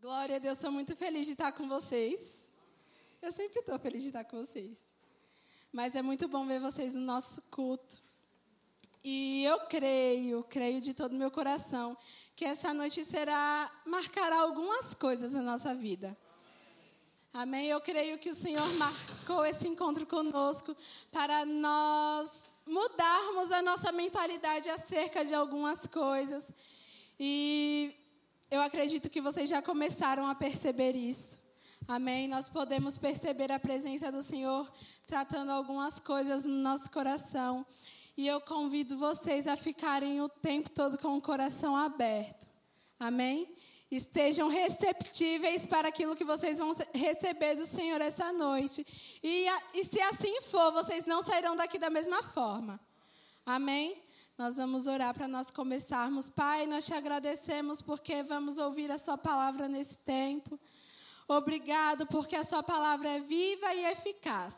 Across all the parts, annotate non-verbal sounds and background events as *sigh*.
Glória a Deus, estou muito feliz de estar com vocês. Eu sempre estou feliz de estar com vocês. Mas é muito bom ver vocês no nosso culto. E eu creio, creio de todo meu coração, que essa noite será marcará algumas coisas na nossa vida. Amém? Eu creio que o Senhor marcou esse encontro conosco para nós mudarmos a nossa mentalidade acerca de algumas coisas. E eu acredito que vocês já começaram a perceber isso. Amém? Nós podemos perceber a presença do Senhor tratando algumas coisas no nosso coração. E eu convido vocês a ficarem o tempo todo com o coração aberto. Amém? Estejam receptíveis para aquilo que vocês vão receber do Senhor essa noite. E, e se assim for, vocês não sairão daqui da mesma forma. Amém? Nós vamos orar para nós começarmos. Pai, nós te agradecemos porque vamos ouvir a Sua palavra nesse tempo. Obrigado porque a Sua palavra é viva e eficaz.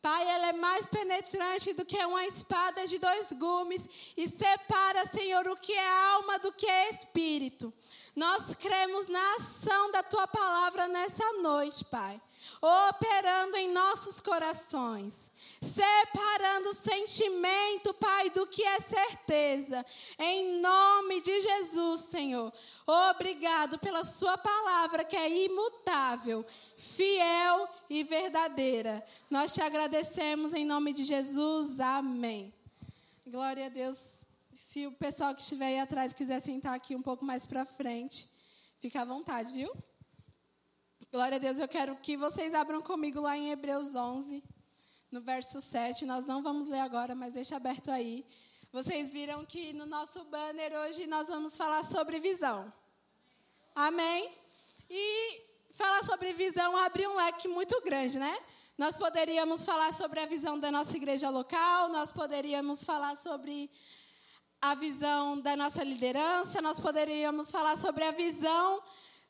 Pai, ela é mais penetrante do que uma espada de dois gumes e separa, Senhor, o que é alma do que é espírito. Nós cremos na ação da tua palavra nessa noite, Pai, operando em nossos corações separando o sentimento, Pai, do que é certeza. Em nome de Jesus, Senhor. Obrigado pela Sua palavra que é imutável, fiel e verdadeira. Nós te agradecemos em nome de Jesus. Amém. Glória a Deus. Se o pessoal que estiver aí atrás quiser sentar aqui um pouco mais para frente, fica à vontade, viu? Glória a Deus, eu quero que vocês abram comigo lá em Hebreus 11 no verso 7. Nós não vamos ler agora, mas deixa aberto aí. Vocês viram que no nosso banner hoje nós vamos falar sobre visão. Amém? E falar sobre visão abre um leque muito grande, né? Nós poderíamos falar sobre a visão da nossa igreja local, nós poderíamos falar sobre a visão da nossa liderança, nós poderíamos falar sobre a visão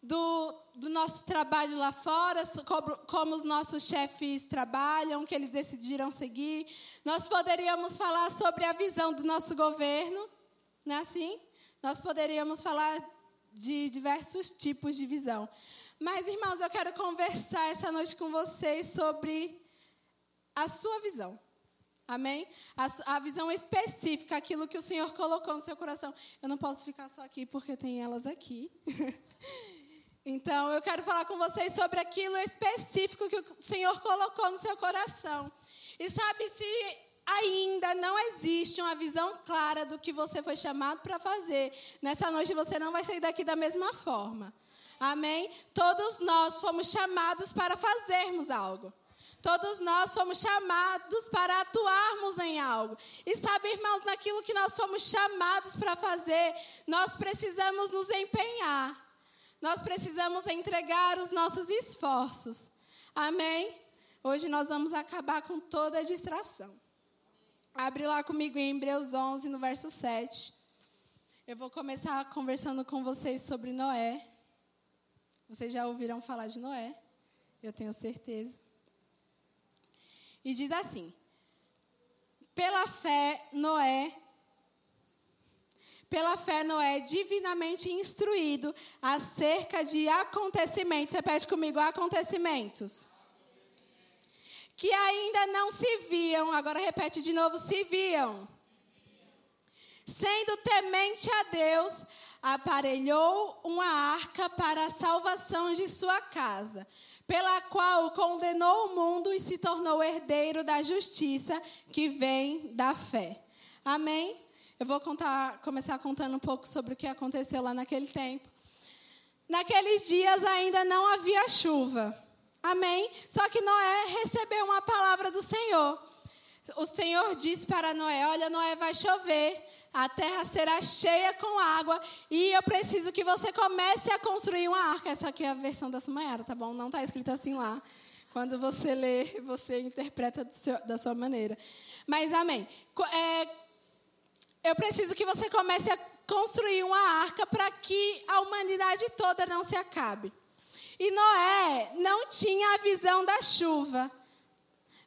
do, do nosso trabalho lá fora, como, como os nossos chefes trabalham, que eles decidiram seguir. Nós poderíamos falar sobre a visão do nosso governo, não é assim? Nós poderíamos falar de diversos tipos de visão. Mas, irmãos, eu quero conversar essa noite com vocês sobre a sua visão. Amém? A, a, visão específica, aquilo que o Senhor colocou no seu coração. Eu não posso ficar só aqui porque tem elas aqui. *laughs* Então, eu quero falar com vocês sobre aquilo específico que o Senhor colocou no seu coração. E sabe, se ainda não existe uma visão clara do que você foi chamado para fazer, nessa noite você não vai sair daqui da mesma forma. Amém? Todos nós fomos chamados para fazermos algo. Todos nós fomos chamados para atuarmos em algo. E sabe, irmãos, naquilo que nós fomos chamados para fazer, nós precisamos nos empenhar. Nós precisamos entregar os nossos esforços. Amém? Hoje nós vamos acabar com toda a distração. Abre lá comigo em Hebreus 11, no verso 7. Eu vou começar conversando com vocês sobre Noé. Vocês já ouviram falar de Noé? Eu tenho certeza. E diz assim: Pela fé, Noé pela fé, Noé é divinamente instruído acerca de acontecimentos. Repete comigo: acontecimentos. Que ainda não se viam. Agora repete de novo: se viam. Sendo temente a Deus, aparelhou uma arca para a salvação de sua casa, pela qual condenou o mundo e se tornou herdeiro da justiça que vem da fé. Amém? Eu vou contar, começar contando um pouco sobre o que aconteceu lá naquele tempo. Naqueles dias ainda não havia chuva. Amém? Só que Noé recebeu uma palavra do Senhor. O Senhor disse para Noé: Olha, Noé, vai chover, a terra será cheia com água, e eu preciso que você comece a construir uma arca. Essa aqui é a versão da Sumaera, tá bom? Não está escrito assim lá. Quando você lê, você interpreta seu, da sua maneira. Mas, amém. É, eu preciso que você comece a construir uma arca para que a humanidade toda não se acabe. E Noé não tinha a visão da chuva.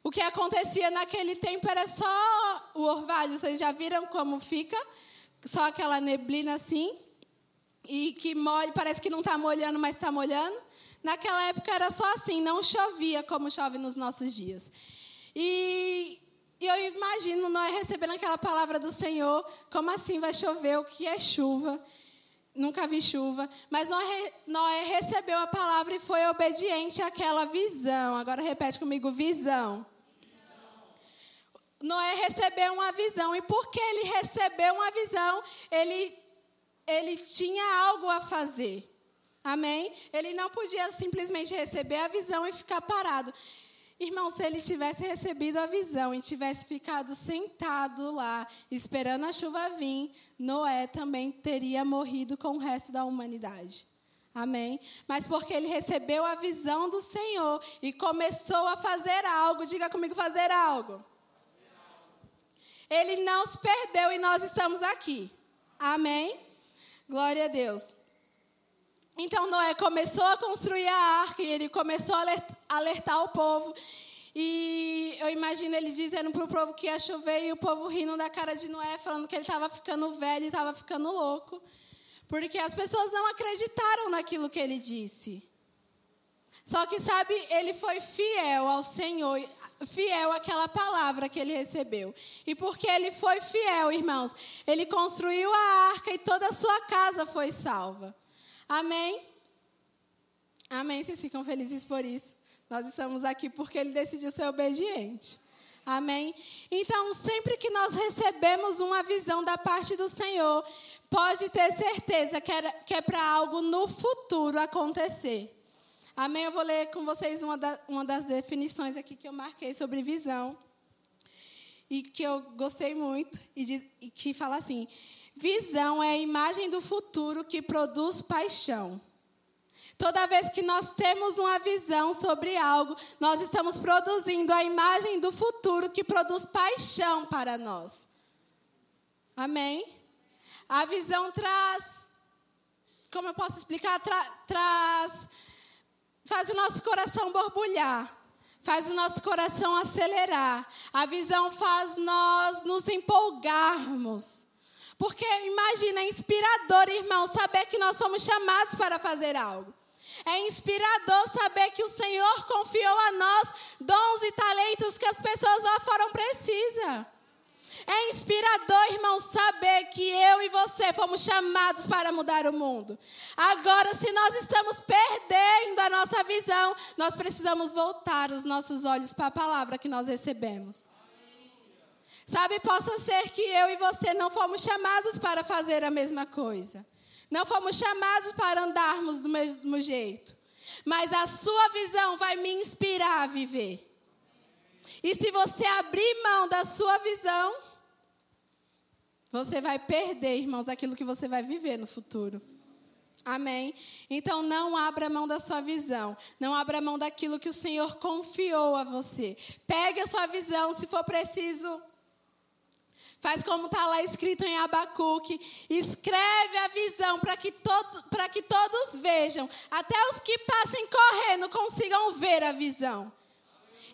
O que acontecia naquele tempo era só o orvalho. Vocês já viram como fica? Só aquela neblina assim. e que molha, parece que não está molhando, mas está molhando. Naquela época era só assim, não chovia como chove nos nossos dias. E, e eu imagino nós recebendo aquela palavra do Senhor, como assim vai chover? O que é chuva? Nunca vi chuva. Mas Noé, Noé recebeu a palavra e foi obediente àquela visão. Agora repete comigo: visão. Noé recebeu uma visão. E porque ele recebeu uma visão, ele, ele tinha algo a fazer. Amém? Ele não podia simplesmente receber a visão e ficar parado. Irmão, se ele tivesse recebido a visão e tivesse ficado sentado lá, esperando a chuva vir, Noé também teria morrido com o resto da humanidade. Amém? Mas porque ele recebeu a visão do Senhor e começou a fazer algo, diga comigo, fazer algo. Ele não se perdeu e nós estamos aqui. Amém? Glória a Deus. Então Noé começou a construir a arca e ele começou a alertar o povo. E eu imagino ele dizendo para o povo que ia chover e o povo rindo da cara de Noé, falando que ele estava ficando velho e estava ficando louco. Porque as pessoas não acreditaram naquilo que ele disse. Só que, sabe, ele foi fiel ao Senhor, fiel àquela palavra que ele recebeu. E porque ele foi fiel, irmãos, ele construiu a arca e toda a sua casa foi salva. Amém? Amém. Vocês ficam felizes por isso? Nós estamos aqui porque ele decidiu ser obediente. Amém? Então, sempre que nós recebemos uma visão da parte do Senhor, pode ter certeza que é, que é para algo no futuro acontecer. Amém? Eu vou ler com vocês uma, da, uma das definições aqui que eu marquei sobre visão. E que eu gostei muito, e, de, e que fala assim: Visão é a imagem do futuro que produz paixão. Toda vez que nós temos uma visão sobre algo, nós estamos produzindo a imagem do futuro que produz paixão para nós. Amém? A visão traz, como eu posso explicar, Tra, traz, faz o nosso coração borbulhar, faz o nosso coração acelerar. A visão faz nós nos empolgarmos. Porque imagina, é inspirador, irmão, saber que nós fomos chamados para fazer algo. É inspirador saber que o Senhor confiou a nós dons e talentos que as pessoas lá fora precisam. É inspirador, irmão, saber que eu e você fomos chamados para mudar o mundo. Agora, se nós estamos perdendo a nossa visão, nós precisamos voltar os nossos olhos para a palavra que nós recebemos. Sabe, possa ser que eu e você não fomos chamados para fazer a mesma coisa. Não fomos chamados para andarmos do mesmo jeito. Mas a sua visão vai me inspirar a viver. E se você abrir mão da sua visão, você vai perder, irmãos, aquilo que você vai viver no futuro. Amém? Então não abra mão da sua visão. Não abra mão daquilo que o Senhor confiou a você. Pegue a sua visão, se for preciso, Faz como está lá escrito em Abacuque. Escreve a visão para que, todo, que todos vejam. Até os que passem correndo consigam ver a visão.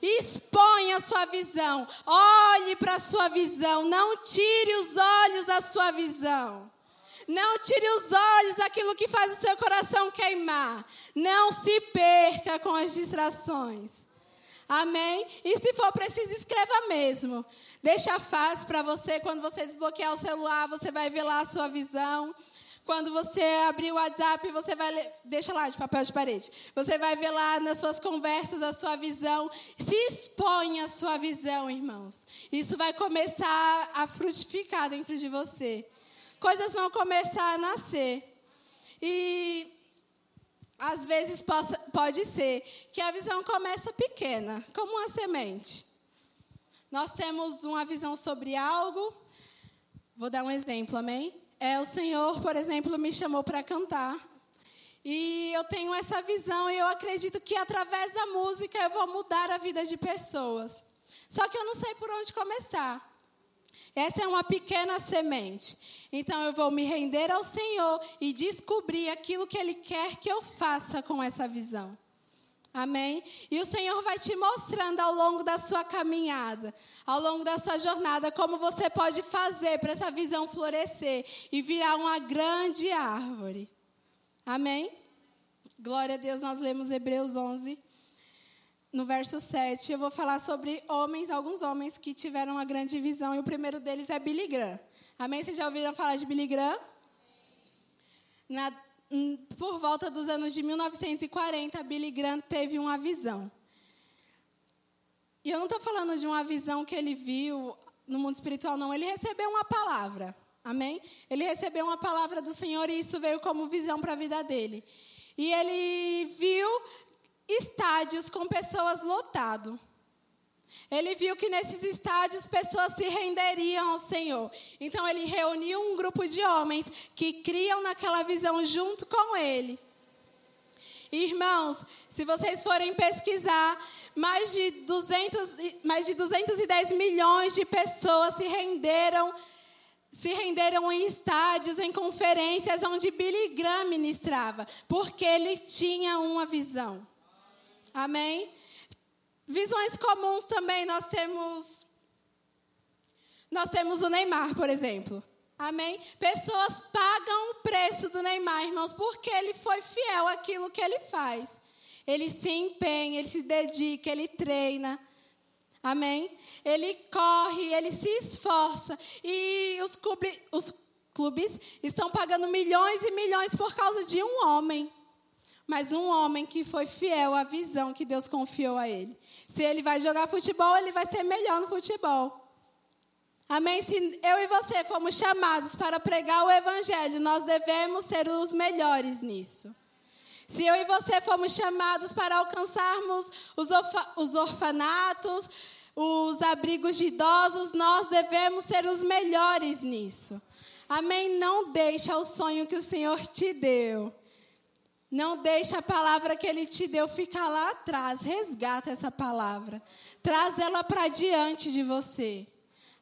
Expõe a sua visão. Olhe para a sua visão. Não tire os olhos da sua visão. Não tire os olhos daquilo que faz o seu coração queimar. Não se perca com as distrações. Amém? E se for preciso, escreva mesmo. Deixa fácil para você, quando você desbloquear o celular, você vai ver lá a sua visão. Quando você abrir o WhatsApp, você vai ler, deixa lá de papel de parede. Você vai ver lá nas suas conversas a sua visão. Se expõe a sua visão, irmãos. Isso vai começar a frutificar dentro de você. Coisas vão começar a nascer. E às vezes possa, pode ser que a visão começa pequena, como uma semente. Nós temos uma visão sobre algo. Vou dar um exemplo, amém? É, o Senhor, por exemplo, me chamou para cantar. E eu tenho essa visão e eu acredito que através da música eu vou mudar a vida de pessoas. Só que eu não sei por onde começar. Essa é uma pequena semente. Então eu vou me render ao Senhor e descobrir aquilo que Ele quer que eu faça com essa visão. Amém? E o Senhor vai te mostrando ao longo da sua caminhada, ao longo da sua jornada, como você pode fazer para essa visão florescer e virar uma grande árvore. Amém? Glória a Deus, nós lemos Hebreus 11, no verso 7. Eu vou falar sobre homens, alguns homens que tiveram uma grande visão, e o primeiro deles é Billy Graham. Amém? Vocês já ouviram falar de Billy Graham? Na, hum, por volta dos anos de 1940, Billy Graham teve uma visão. E eu não estou falando de uma visão que ele viu no mundo espiritual, não. Ele recebeu uma palavra. Amém? Ele recebeu uma palavra do Senhor e isso veio como visão para a vida dele. E ele viu estádios com pessoas lotados. Ele viu que nesses estádios pessoas se renderiam ao Senhor. Então ele reuniu um grupo de homens que criam naquela visão junto com ele. Irmãos, se vocês forem pesquisar, mais de, 200, mais de 210 milhões de pessoas se renderam se renderam em estádios, em conferências onde Billy Graham ministrava, porque ele tinha uma visão. Amém? Visões comuns também nós temos. Nós temos o Neymar, por exemplo. Amém? Pessoas pagam o preço do Neymar, irmãos, porque ele foi fiel àquilo que ele faz. Ele se empenha, ele se dedica, ele treina. Amém? Ele corre, ele se esforça. E os, clube, os clubes estão pagando milhões e milhões por causa de um homem. Mas um homem que foi fiel à visão que Deus confiou a ele. Se ele vai jogar futebol, ele vai ser melhor no futebol. Amém? Se eu e você fomos chamados para pregar o Evangelho, nós devemos ser os melhores nisso. Se eu e você fomos chamados para alcançarmos os, os orfanatos, os abrigos de idosos, nós devemos ser os melhores nisso. Amém? Não deixa o sonho que o Senhor te deu. Não deixa a palavra que Ele te deu ficar lá atrás. Resgata essa palavra. Traz ela para diante de você.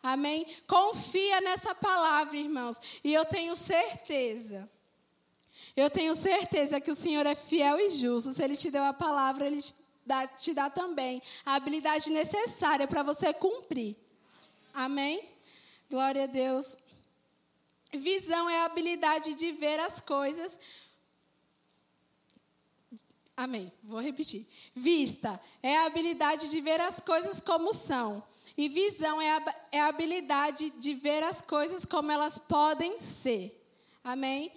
Amém? Confia nessa palavra, irmãos. E eu tenho certeza eu tenho certeza que o Senhor é fiel e justo. Se Ele te deu a palavra, Ele te dá, te dá também a habilidade necessária para você cumprir. Amém? Glória a Deus. Visão é a habilidade de ver as coisas. Amém. Vou repetir. Vista é a habilidade de ver as coisas como são. E visão é a, é a habilidade de ver as coisas como elas podem ser. Amém?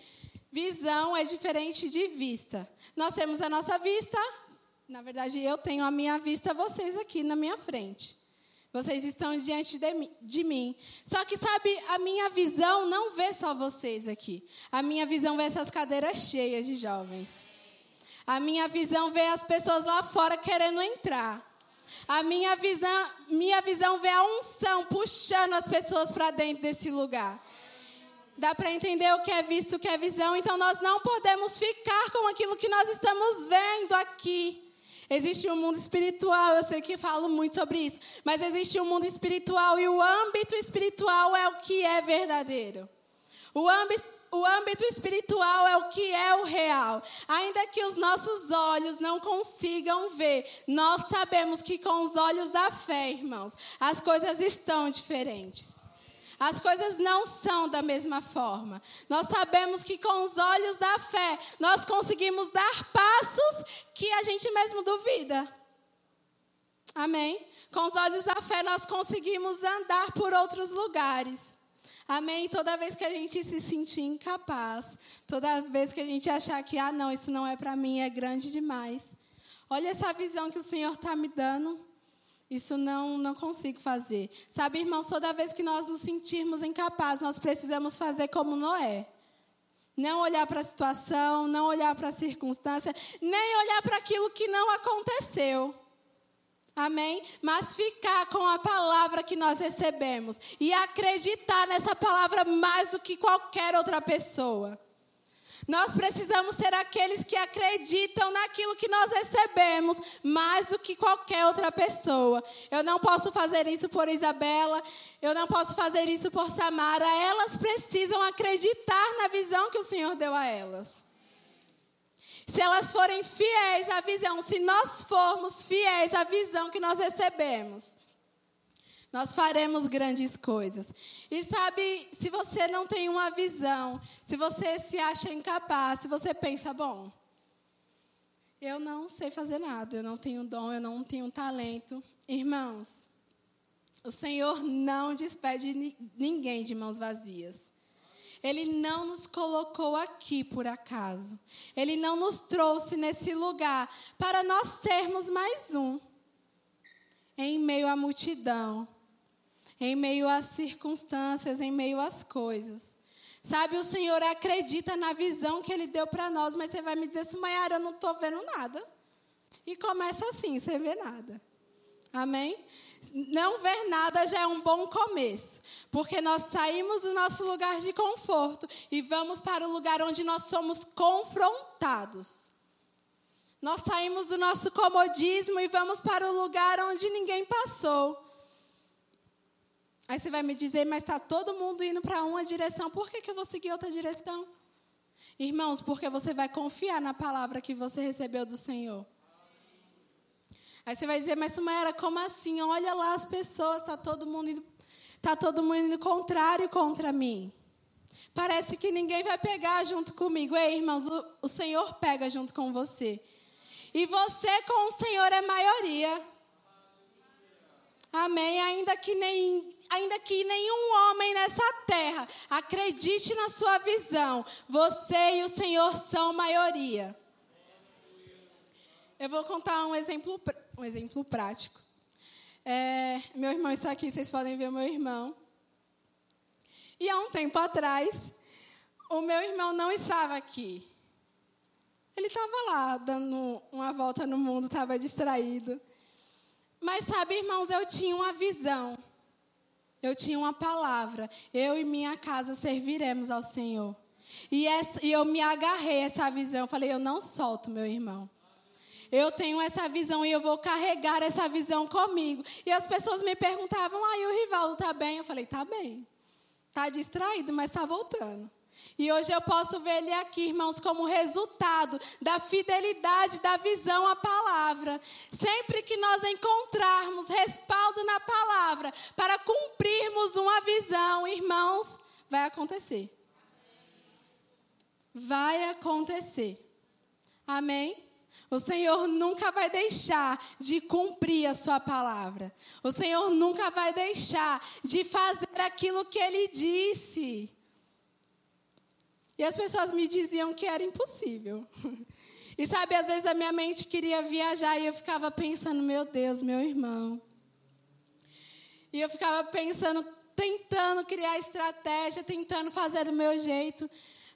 Visão é diferente de vista. Nós temos a nossa vista, na verdade, eu tenho a minha vista, vocês aqui na minha frente. Vocês estão diante de, de, mim. Só que, sabe, a minha visão não vê só vocês aqui. A minha visão vê essas cadeiras cheias de jovens. A minha visão vê as pessoas lá fora querendo entrar. A minha visão, minha visão vê a unção puxando as pessoas para dentro desse lugar. Dá para entender o que é visto, o que é visão. Então nós não podemos ficar com aquilo que nós estamos vendo aqui. Existe um mundo espiritual, eu sei que falo muito sobre isso, mas existe um mundo espiritual e o âmbito espiritual é o que é verdadeiro. O âmbito, o âmbito espiritual é o que é o real. Ainda que os nossos olhos não consigam ver, nós sabemos que com os olhos da fé, irmãos, as coisas estão diferentes. As coisas não são da mesma forma. Nós sabemos que com os olhos da fé, nós conseguimos dar passos que a gente mesmo duvida. Amém? Com os olhos da fé, nós conseguimos andar por outros lugares. Amém? Toda vez que a gente se sentir incapaz, toda vez que a gente achar que, ah, não, isso não é para mim, é grande demais. Olha essa visão que o Senhor está me dando. Isso não, não consigo fazer. Sabe, irmãos, toda vez que nós nos sentirmos incapazes, nós precisamos fazer como Noé. Não olhar para a situação, não olhar para a circunstância, nem olhar para aquilo que não aconteceu. Amém? Mas ficar com a palavra que nós recebemos e acreditar nessa palavra mais do que qualquer outra pessoa. Nós precisamos ser aqueles que acreditam naquilo que nós recebemos mais do que qualquer outra pessoa. Eu não posso fazer isso por Isabela, eu não posso fazer isso por Samara. Elas precisam acreditar na visão que o Senhor deu a elas. Se elas forem fiéis à visão, se nós formos fiéis à visão que nós recebemos, Nós faremos grandes coisas. E sabe, se você não tem uma visão, se você se acha incapaz, se você pensa, bom, eu não sei fazer nada, eu não tenho dom, eu não tenho talento. Irmãos, o Senhor não despede ninguém de mãos vazias. Ele não nos colocou aqui por acaso. Ele não nos trouxe nesse lugar para nós sermos mais um. Em meio à multidão, em meio às circunstâncias, em meio às coisas. Sabe, o Senhor acredita na visão que Ele deu para nós, mas você vai me dizer assim, Maiara, eu não estou vendo nada. E começa assim, sem ver nada. Amém? Não ver nada já é um bom começo, porque nós saímos do nosso lugar de conforto e vamos para o lugar onde nós somos confrontados. Nós saímos do nosso comodismo e vamos para o lugar onde ninguém passou. Aí você vai me dizer, mas está todo mundo indo para uma direção, por que, que eu vou seguir outra direção? Irmãos, porque você vai confiar na palavra que você recebeu do Senhor. Aí você vai dizer, mas Sumaera, como assim? Olha lá as pessoas, está todo mundo indo, tá todo mundo indo contrário contra mim. Parece que ninguém vai pegar junto comigo. Ei, irmãos, o, o Senhor pega junto com você. E você com o Senhor é maioria. Amém. Ainda que nem ainda que nenhum homem nessa terra acredite na sua visão, você e o Senhor são maioria. Eu vou contar um exemplo, um exemplo prático. É, meu irmão está aqui, vocês podem ver meu irmão. E há um tempo atrás, o meu irmão não estava aqui. Ele estava lá, dando uma volta no mundo, estava distraído. Mas sabe, irmãos, eu tinha uma visão. Eu tinha uma palavra. Eu e minha casa serviremos ao Senhor. E, essa, e eu me agarrei a essa visão. Eu falei, eu não solto meu irmão. Eu tenho essa visão e eu vou carregar essa visão comigo. E as pessoas me perguntavam, ah, e o Rivaldo está bem? Eu falei, está bem. Está distraído, mas está voltando. E hoje eu posso ver ele aqui, irmãos, como resultado da fidelidade, da visão à palavra. Sempre que nós encontrarmos respaldo na palavra para cumprirmos uma visão, irmãos, vai acontecer. Vai acontecer. Amém? O Senhor nunca vai deixar de cumprir a sua palavra. O Senhor nunca vai deixar de fazer aquilo que ele disse. E as pessoas me diziam que era impossível. *laughs* E sabe, às vezes a minha mente queria viajar e eu ficava pensando, meu Deus, meu irmão. E eu ficava pensando, tentando criar estratégia, tentando fazer do meu jeito.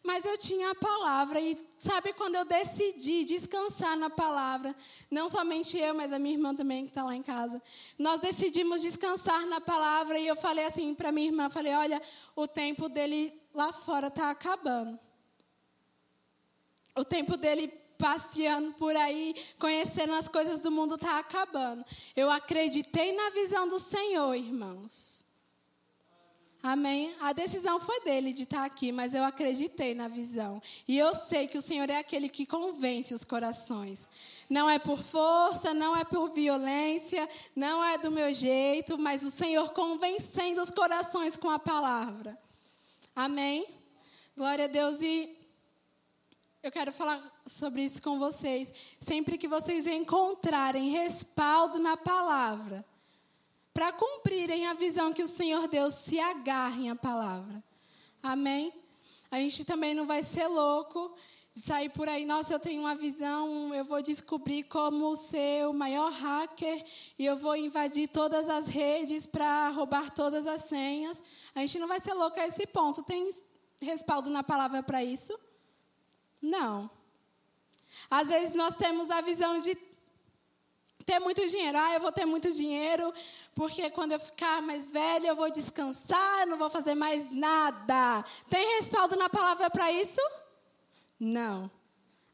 Mas eu tinha a palavra e sabe quando eu decidi descansar na palavra, não somente eu, mas a minha irmã também que está lá em casa, nós decidimos descansar na palavra e eu falei assim para minha irmã, falei, olha, o tempo dele lá fora está acabando. O tempo dele passeando por aí, conhecendo as coisas do mundo está acabando. Eu acreditei na visão do Senhor, irmãos. Amém? A decisão foi dele de estar aqui, mas eu acreditei na visão. E eu sei que o Senhor é aquele que convence os corações. Não é por força, não é por violência, não é do meu jeito, mas o Senhor convencendo os corações com a palavra. Amém? Glória a Deus. E eu quero falar sobre isso com vocês. Sempre que vocês encontrarem respaldo na palavra, para cumprirem a visão que o Senhor deu, se agarrem à palavra. Amém? A gente também não vai ser louco de sair por aí, nossa, eu tenho uma visão, eu vou descobrir como ser o maior hacker e eu vou invadir todas as redes para roubar todas as senhas. A gente não vai ser louco a esse ponto. Tem respaldo na palavra para isso? Não. Às vezes nós temos a visão de ter muito dinheiro. Ah, eu vou ter muito dinheiro, porque quando eu ficar mais velha eu vou descansar, não vou fazer mais nada. Tem respaldo na palavra para isso? Não.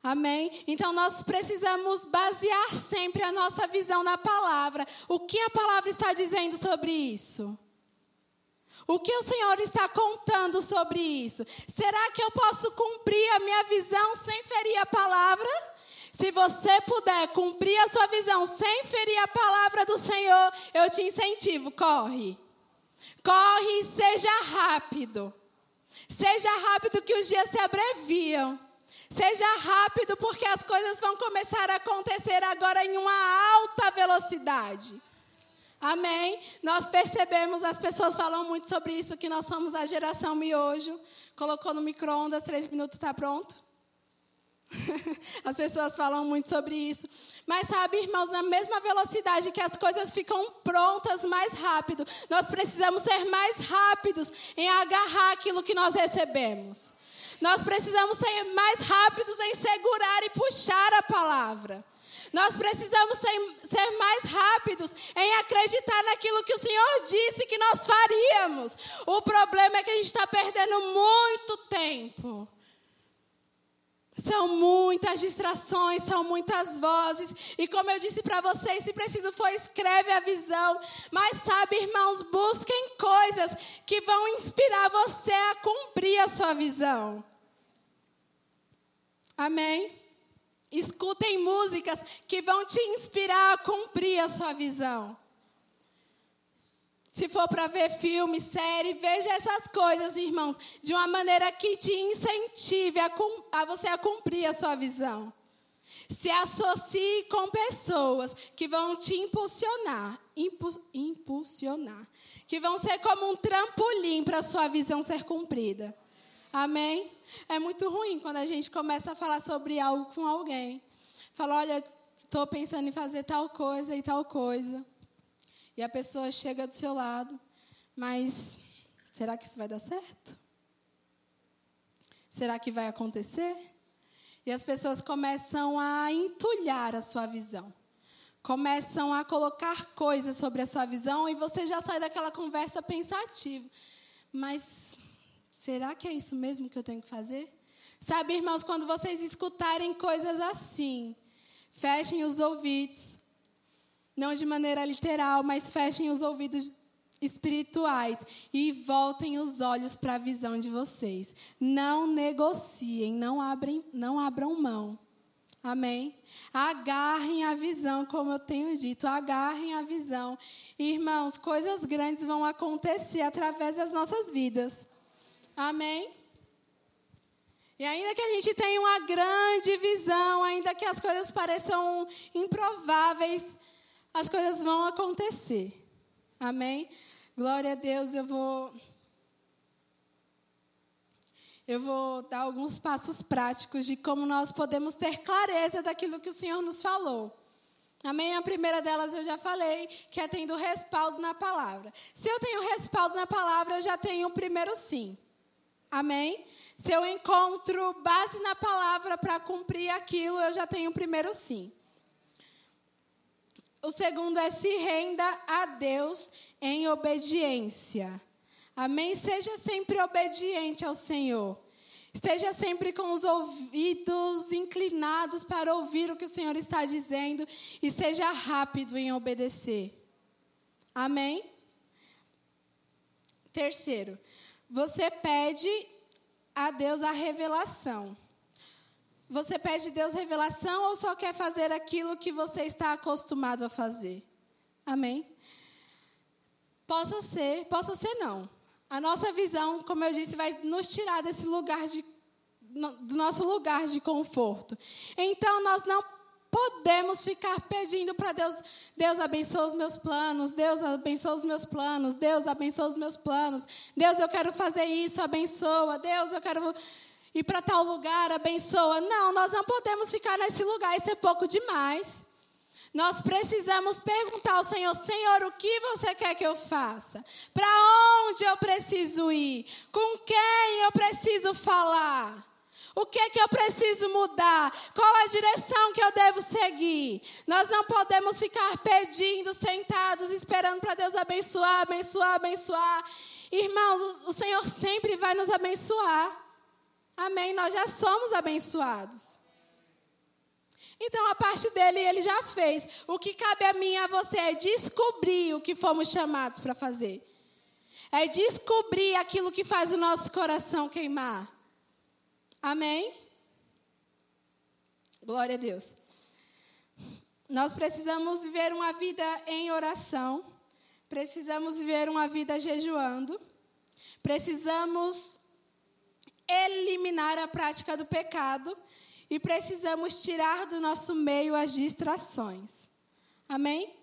Amém? Então nós precisamos basear sempre a nossa visão na palavra. O que a palavra está dizendo sobre isso? O que o Senhor está contando sobre isso? Será que eu posso cumprir a minha visão sem ferir a palavra? Se você puder cumprir a sua visão sem ferir a palavra do Senhor, eu te incentivo, corre. Corre e seja rápido. Seja rápido que os dias se abreviam. Seja rápido porque as coisas vão começar a acontecer agora em uma alta velocidade. Amém? Nós percebemos, as pessoas falam muito sobre isso, que nós somos a geração miojo. Colocou no micro-ondas, três minutos, está pronto? *laughs* As pessoas falam muito sobre isso. Mas sabe, irmãos, na mesma velocidade que as coisas ficam prontas mais rápido, nós precisamos ser mais rápidos em agarrar aquilo que nós recebemos. Nós precisamos ser mais rápidos em segurar e puxar a palavra. Nós precisamos ser, ser, mais rápidos em acreditar naquilo que o Senhor disse que nós faríamos. O problema é que a gente está perdendo muito tempo. São muitas distrações, são muitas vozes. E como eu disse para vocês, se preciso for, escreve a visão. Mas sabe, irmãos, busquem coisas que vão inspirar você a cumprir a sua visão. Amém? Escutem músicas que vão te inspirar a cumprir a sua visão. Se for para ver filme, série, veja essas coisas, irmãos, de uma maneira que te incentive a, a você a cumprir a sua visão. Se associe com pessoas que vão te impulsionar, impu, impulsionar, que vão ser como um trampolim para a sua visão ser cumprida. Amém? É muito ruim quando a gente começa a falar sobre algo com alguém. Fala, olha, estou pensando em fazer tal coisa e tal coisa. E a pessoa chega do seu lado, mas será que isso vai dar certo? Será que vai acontecer? E as pessoas começam a entulhar a sua visão. Começam a colocar coisas sobre a sua visão e você já sai daquela conversa pensativo. Mas será que é isso mesmo que eu tenho que fazer? Sabe, irmãos, quando vocês escutarem coisas assim, fechem os ouvidos, não de maneira literal, mas fechem os ouvidos espirituais e voltem os olhos para a visão de vocês. Não negociem, não, abrem, não abram mão. Amém? Agarrem a visão, como eu tenho dito, agarrem a visão. Irmãos, coisas grandes vão acontecer através das nossas vidas. Amém? E ainda que a gente tenha uma grande visão, ainda que as coisas pareçam improváveis, as coisas vão acontecer. Amém? Glória a Deus, eu vou. Eu vou dar alguns passos práticos de como nós podemos ter clareza daquilo que o Senhor nos falou. Amém? A primeira delas eu já falei, que é tendo respaldo na palavra. Se eu tenho respaldo na palavra, eu já tenho o primeiro sim. Amém? Se eu encontro base na palavra para cumprir aquilo, eu já tenho o primeiro sim. O segundo é se renda a Deus em obediência. Amém? Seja sempre obediente ao Senhor. Esteja sempre com os ouvidos inclinados para ouvir o que o Senhor está dizendo e seja rápido em obedecer. Amém? Terceiro, você pede a Deus a revelação. Você pede Deus revelação ou só quer fazer aquilo que você está acostumado a fazer? Amém? Possa ser, possa ser não. A nossa visão, como eu disse, vai nos tirar desse lugar de, do nosso lugar de conforto. Então, nós não podemos ficar pedindo para Deus, Deus abençoe os meus planos, Deus abençoe os meus planos, Deus abençoe os meus planos, Deus eu quero fazer isso, abençoa, Deus eu quero ir para tal lugar, abençoa. Não, nós não podemos ficar nesse lugar, isso é pouco demais. Nós precisamos perguntar ao Senhor: Senhor, o que você quer que eu faça? Para onde eu preciso ir? Com quem eu preciso falar? O que é que eu preciso mudar? Qual a direção que eu devo seguir? Nós não podemos ficar pedindo, sentados, esperando para Deus abençoar, abençoar, abençoar. Irmãos, o Senhor sempre vai nos abençoar. Amém? Nós já somos abençoados. Então, a parte dele, ele já fez. O que cabe a mim e a você é descobrir o que fomos chamados para fazer. É descobrir aquilo que faz o nosso coração queimar. Amém? Glória a Deus. Nós precisamos viver uma vida em oração, precisamos viver uma vida jejuando, precisamos eliminar a prática do pecado e precisamos tirar do nosso meio as distrações. Amém?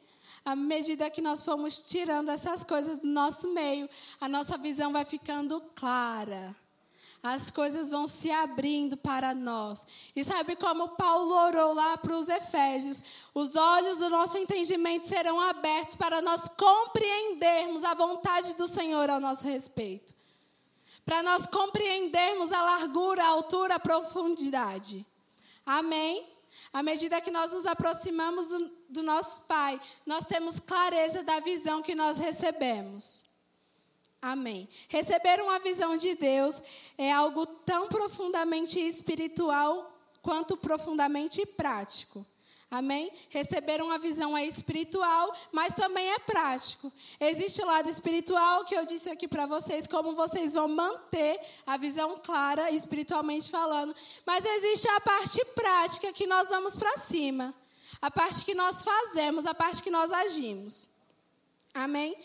À medida que nós formos tirando essas coisas do nosso meio, a nossa visão vai ficando clara. As coisas vão se abrindo para nós. E sabe como Paulo orou lá para os Efésios? Os olhos do nosso entendimento serão abertos para nós compreendermos a vontade do Senhor ao nosso respeito. Para nós compreendermos a largura, a altura, a profundidade. Amém? À medida que nós nos aproximamos do, do nosso Pai, nós temos clareza da visão que nós recebemos. Amém. Receber uma visão de Deus é algo tão profundamente espiritual quanto profundamente prático. Amém? Receber uma visão é espiritual, mas também é prático. Existe o lado espiritual que eu disse aqui para vocês, como vocês vão manter a visão clara, espiritualmente falando. Mas existe a parte prática que nós vamos para cima. A parte que nós fazemos, a parte que nós agimos. Amém?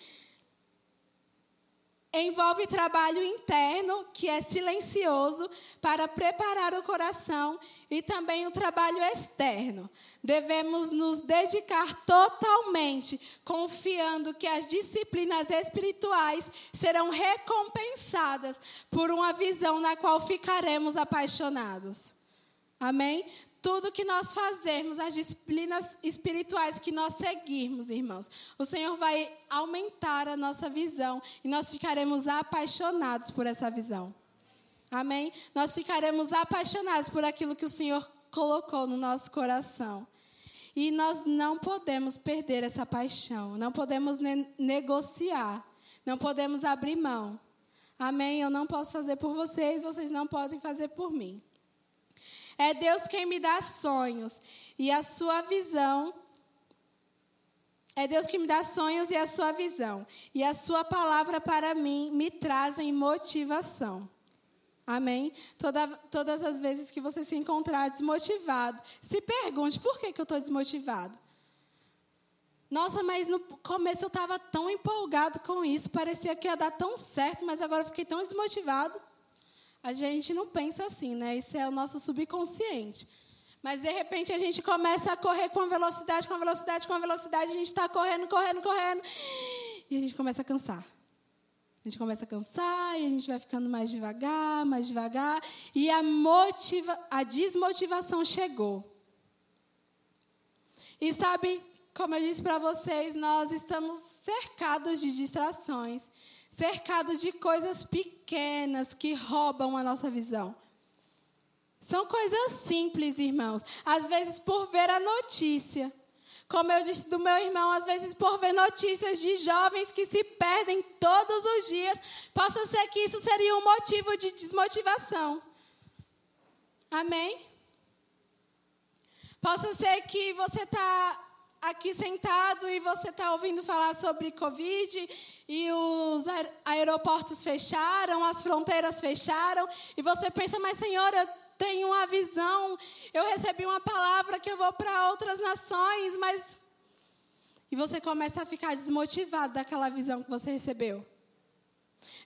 Envolve trabalho interno, que é silencioso, para preparar o coração, e também o trabalho externo. Devemos nos dedicar totalmente, confiando que as disciplinas espirituais serão recompensadas por uma visão na qual ficaremos apaixonados. Amém? Tudo que nós fazermos, as disciplinas espirituais que nós seguirmos, irmãos, o Senhor vai aumentar a nossa visão e nós ficaremos apaixonados por essa visão. Amém? Nós ficaremos apaixonados por aquilo que o Senhor colocou no nosso coração. E nós não podemos perder essa paixão, não podemos ne negociar, não podemos abrir mão. Amém? Eu não posso fazer por vocês, vocês não podem fazer por mim. É Deus quem me dá sonhos e a sua visão. É Deus que me dá sonhos e a sua visão. E a sua palavra para mim me trazem motivação. Amém? Toda, todas as vezes que você se encontrar desmotivado, se pergunte: por que, que eu estou desmotivado? Nossa, mas no começo eu estava tão empolgado com isso, parecia que ia dar tão certo, mas agora eu fiquei tão desmotivado. A gente não pensa assim, né? Isso é o nosso subconsciente. Mas de repente a gente começa a correr com velocidade, com velocidade, com velocidade, a gente está correndo, correndo, correndo. E a gente começa a cansar. A gente começa a cansar e a gente vai ficando mais devagar, mais devagar. E a, motiva, a desmotivação chegou. E sabe, como eu disse para vocês, nós estamos cercados de distrações cercados de coisas pequenas que roubam a nossa visão. São coisas simples, irmãos. Às vezes, por ver a notícia. Como eu disse do meu irmão, às vezes, por ver notícias de jovens que se perdem todos os dias, possa ser que isso seria um motivo de desmotivação. Amém? Possa ser que você está aqui sentado e você está ouvindo falar sobre Covid e os aeroportos fecharam, as fronteiras fecharam, e você pensa, mas Senhor, eu tenho uma visão, eu recebi uma palavra que eu vou para outras nações, mas. E você começa a ficar desmotivado daquela visão que você recebeu.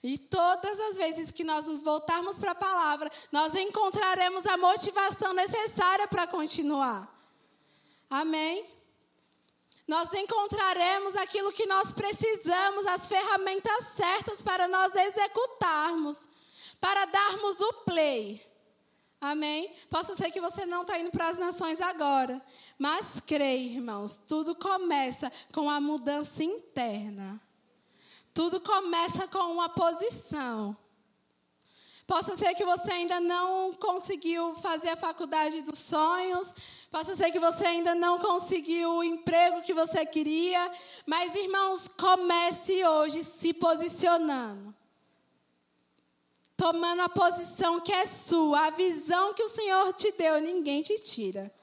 E todas as vezes que nós nos voltarmos para a palavra, nós encontraremos a motivação necessária para continuar. Amém? Nós encontraremos aquilo que nós precisamos, as ferramentas certas para nós executarmos, para darmos o play. Amém? Possa ser que você não está indo para as nações agora, mas creia, irmãos, tudo começa com a mudança interna. Tudo começa com uma posição. Possa ser que você ainda não conseguiu fazer a faculdade dos sonhos, possa ser que você ainda não conseguiu o emprego que você queria, mas irmãos, comece hoje se posicionando. Tomando a posição que é sua, a visão que o Senhor te deu, ninguém te tira.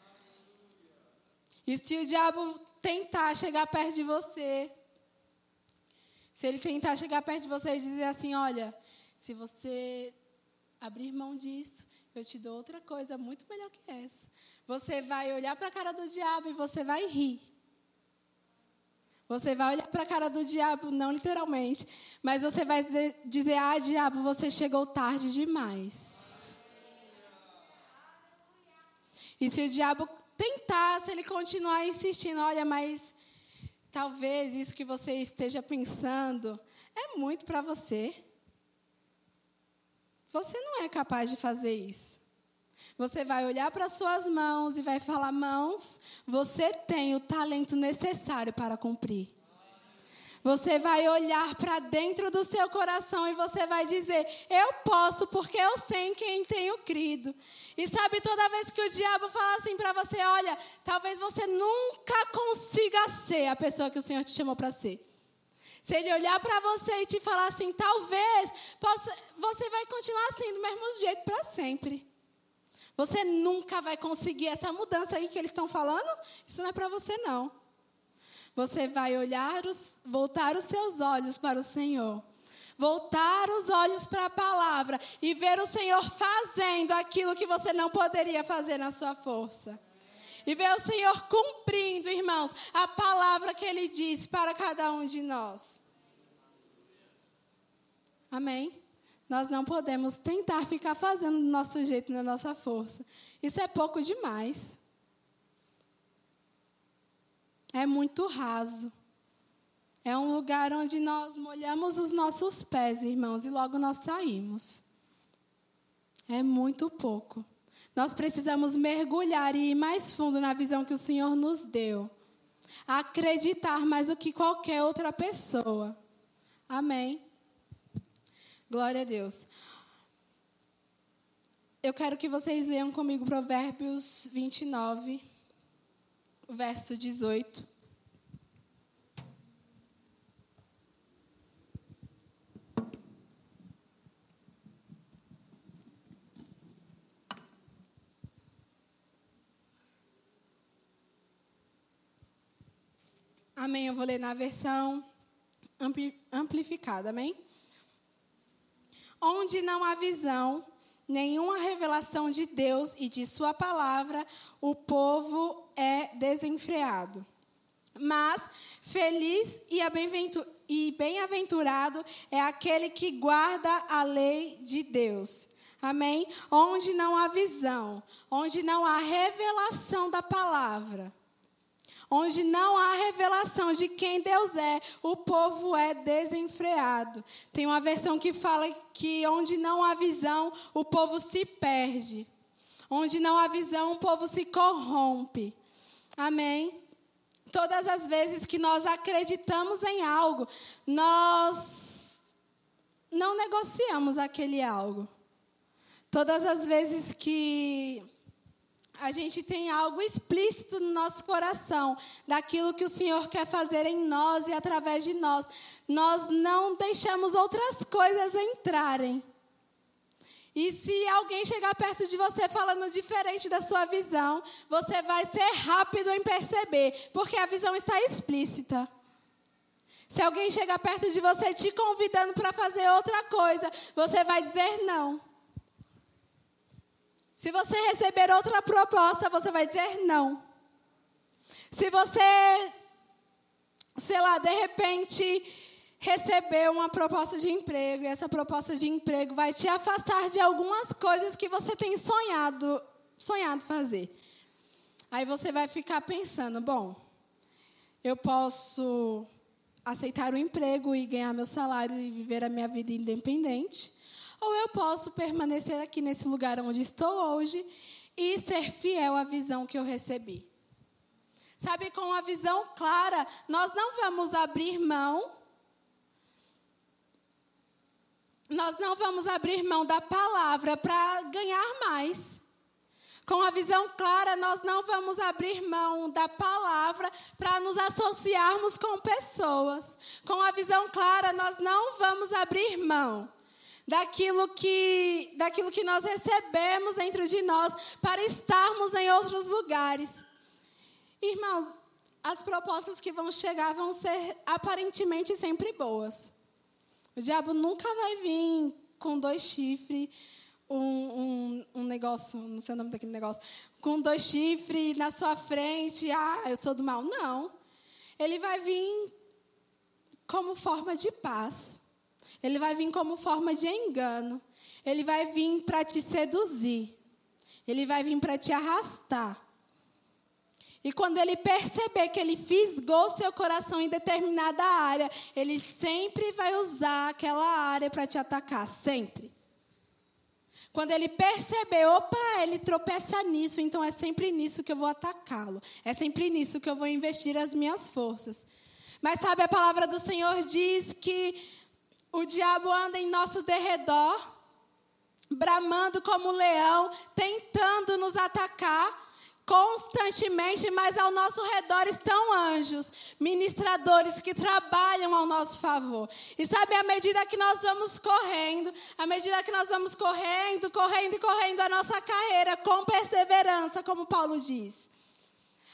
E se o diabo tentar chegar perto de você, se ele tentar chegar perto de você e dizer assim: olha, se você abrir mão disso, eu te dou outra coisa muito melhor que essa. Você vai olhar para a cara do diabo e você vai rir. Você vai olhar para a cara do diabo, não literalmente, mas você vai dizer, Ah, diabo, você chegou tarde demais. E se o diabo tentar, se ele continuar insistindo, olha, mas talvez isso que você esteja pensando é muito para você. Você não é capaz de fazer isso. Você vai olhar para suas mãos e vai falar: mãos, você tem o talento necessário para cumprir. Você vai olhar para dentro do seu coração e você vai dizer: Eu posso, porque eu sei em quem tenho crido. E sabe, toda vez que o diabo fala assim para você: Olha, talvez você nunca consiga ser a pessoa que o Senhor te chamou para ser. Se ele olhar para você e te falar assim: Talvez possa, você vai continuar assim do mesmo jeito para sempre. Você nunca vai conseguir essa mudança aí que eles estão falando. Isso não é para você, não. Você vai olhar, os, voltar os seus olhos para o Senhor. Voltar os olhos para a palavra e ver o Senhor fazendo aquilo que você não poderia fazer na sua força. E ver o Senhor cumprindo, irmãos, a palavra que Ele disse para cada um de nós. Amém? Nós não podemos tentar ficar fazendo do nosso jeito, na nossa força. Isso é pouco demais. É muito raso. É um lugar onde nós molhamos os nossos pés, irmãos, e logo nós saímos. É muito pouco. Nós precisamos mergulhar e ir mais fundo na visão que o Senhor nos deu. Acreditar mais do que qualquer outra pessoa. Amém. Glória a Deus. Eu quero que vocês leiam comigo Provérbios 29, verso 18. Amém. Eu vou ler na versão amplificada. Amém? Onde não há visão, nenhuma revelação de Deus e de Sua palavra, o povo é desenfreado. Mas feliz e bem-aventurado é aquele que guarda a lei de Deus. Amém? Onde não há visão, onde não há revelação da palavra onde não há revelação de quem Deus é, o povo é desenfreado. Tem uma versão que fala que onde não há visão, o povo se perde. Onde não há visão, o povo se corrompe. Amém? Todas as vezes que nós acreditamos em algo, nós não negociamos aquele algo. Todas as vezes que a gente tem algo explícito no nosso coração, daquilo que o Senhor quer fazer em nós e através de nós. Nós não deixamos outras coisas entrarem. E se alguém chegar perto de você falando diferente da sua visão, você vai ser rápido em perceber, porque a visão está explícita. Se alguém chegar perto de você te convidando para fazer outra coisa, você vai dizer não. Se você receber outra proposta, você vai dizer não. Se você, sei lá, de repente receber uma proposta de emprego e essa proposta de emprego vai te afastar de algumas coisas que você tem sonhado, sonhado fazer. Aí você vai ficar pensando, bom, eu posso aceitar o emprego e ganhar meu salário e viver a minha vida independente, ou eu posso permanecer aqui nesse lugar onde estou hoje e ser fiel à visão que eu recebi. Sabe, com a visão clara, nós não vamos abrir mão. Nós não vamos abrir mão da palavra para ganhar mais. Com a visão clara, nós não vamos abrir mão da palavra para nos associarmos com pessoas. Com a visão clara, nós não vamos abrir mão daquilo que, daquilo que nós recebemos dentro de nós para estarmos em outros lugares. Irmãos, as propostas que vão chegar vão ser aparentemente sempre boas. O diabo nunca vai vir com dois chifres, um, um, um, negócio, não sei o nome daquele negócio, com dois chifres na sua frente, ah, eu sou do mal. Não. ele vai vir como forma de paz. Ele vai vir como forma de engano. Ele vai vir para te seduzir. Ele vai vir para te arrastar. E quando ele perceber que ele fisgou seu coração em determinada área, ele sempre vai usar aquela área para te atacar, sempre. Quando ele perceber, opa, ele tropeça nisso, então é sempre nisso que eu vou atacá-lo. É sempre nisso que eu vou investir as minhas forças. Mas sabe, a palavra do Senhor diz que o diabo anda em nosso derredor, bramando como leão, tentando nos atacar constantemente, mas ao nosso redor estão anjos, ministradores que trabalham ao nosso favor. E sabe, à medida que nós vamos correndo, à medida que nós vamos correndo, correndo e correndo a nossa carreira com perseverança, como Paulo diz.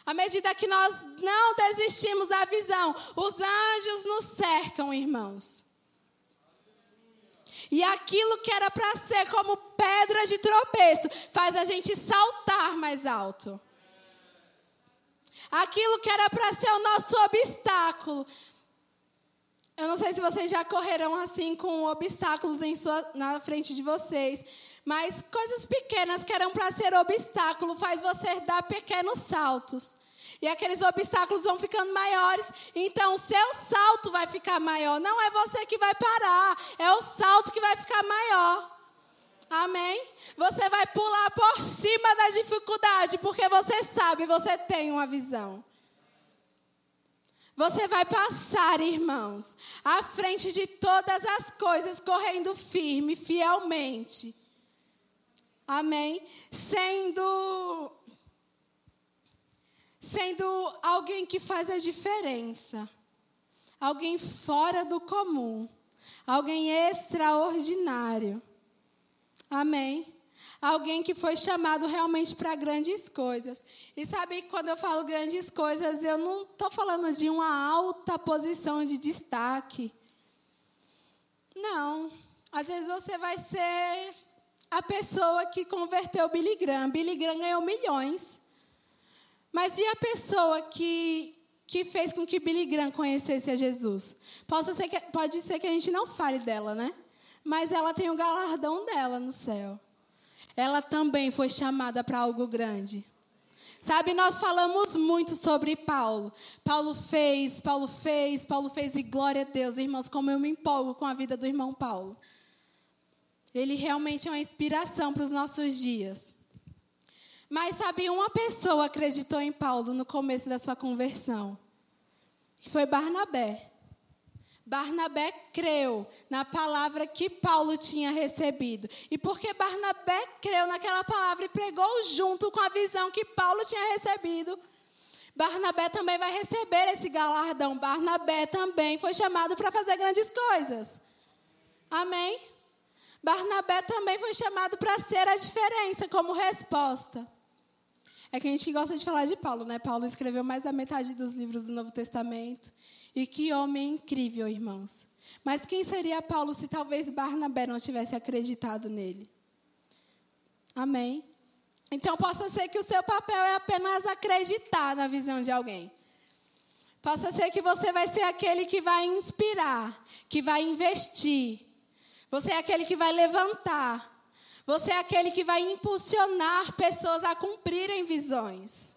À medida que nós não desistimos da visão, os anjos nos cercam, irmãos. E aquilo que era para ser como pedra de tropeço, faz a gente saltar mais alto. Aquilo que era para ser o nosso obstáculo. Eu não sei se vocês já correram assim com obstáculos sua, na frente de vocês, mas coisas pequenas que eram para ser obstáculo faz você dar pequenos saltos. E aqueles obstáculos vão ficando maiores. Então, o seu salto vai ficar maior. Não é você que vai parar, é o salto que vai ficar maior. Amém? Você vai pular por cima da dificuldade, porque você sabe, você tem uma visão. Você vai passar, irmãos, à frente de todas as coisas, correndo firme, fielmente. Amém? Sendo sendo alguém que faz a diferença, alguém fora do comum, alguém extraordinário. Amém? Alguém que foi chamado realmente para grandes coisas. E sabe, quando eu falo grandes coisas, eu não estou falando de uma alta posição de destaque. Não. Às vezes você vai ser a pessoa que converteu Billy Graham. Billy Graham ganhou milhões. Mas e a pessoa que, que fez com que Billy Graham conhecesse a Jesus? Pode ser, que, pode ser que a gente não fale dela, né? Mas ela tem o galardão dela no céu. Ela também foi chamada para algo grande. Sabe, nós falamos muito sobre Paulo. Paulo fez, Paulo fez, Paulo fez e glória a Deus, irmãos, como eu me empolgo com a vida do irmão Paulo. Ele realmente é uma inspiração para os nossos dias. Mas sabe, uma pessoa acreditou em Paulo no começo da sua conversão, foi Barnabé. Barnabé creu na palavra que Paulo tinha recebido. E porque Barnabé creu naquela palavra e pregou junto com a visão que Paulo tinha recebido, Barnabé também vai receber esse galardão. Barnabé também foi chamado para fazer grandes coisas. Amém? Barnabé também foi chamado para ser a diferença como resposta. É que a gente gosta de falar de Paulo, né? Paulo escreveu mais da metade dos livros do Novo Testamento. E que homem incrível, irmãos. Mas quem seria Paulo se talvez Barnabé não tivesse acreditado nele? Amém? Então, possa ser que o seu papel é apenas acreditar na visão de alguém. Possa ser que você vai ser aquele que vai inspirar, que vai investir. Você é aquele que vai levantar, você é aquele que vai impulsionar pessoas a cumprirem visões.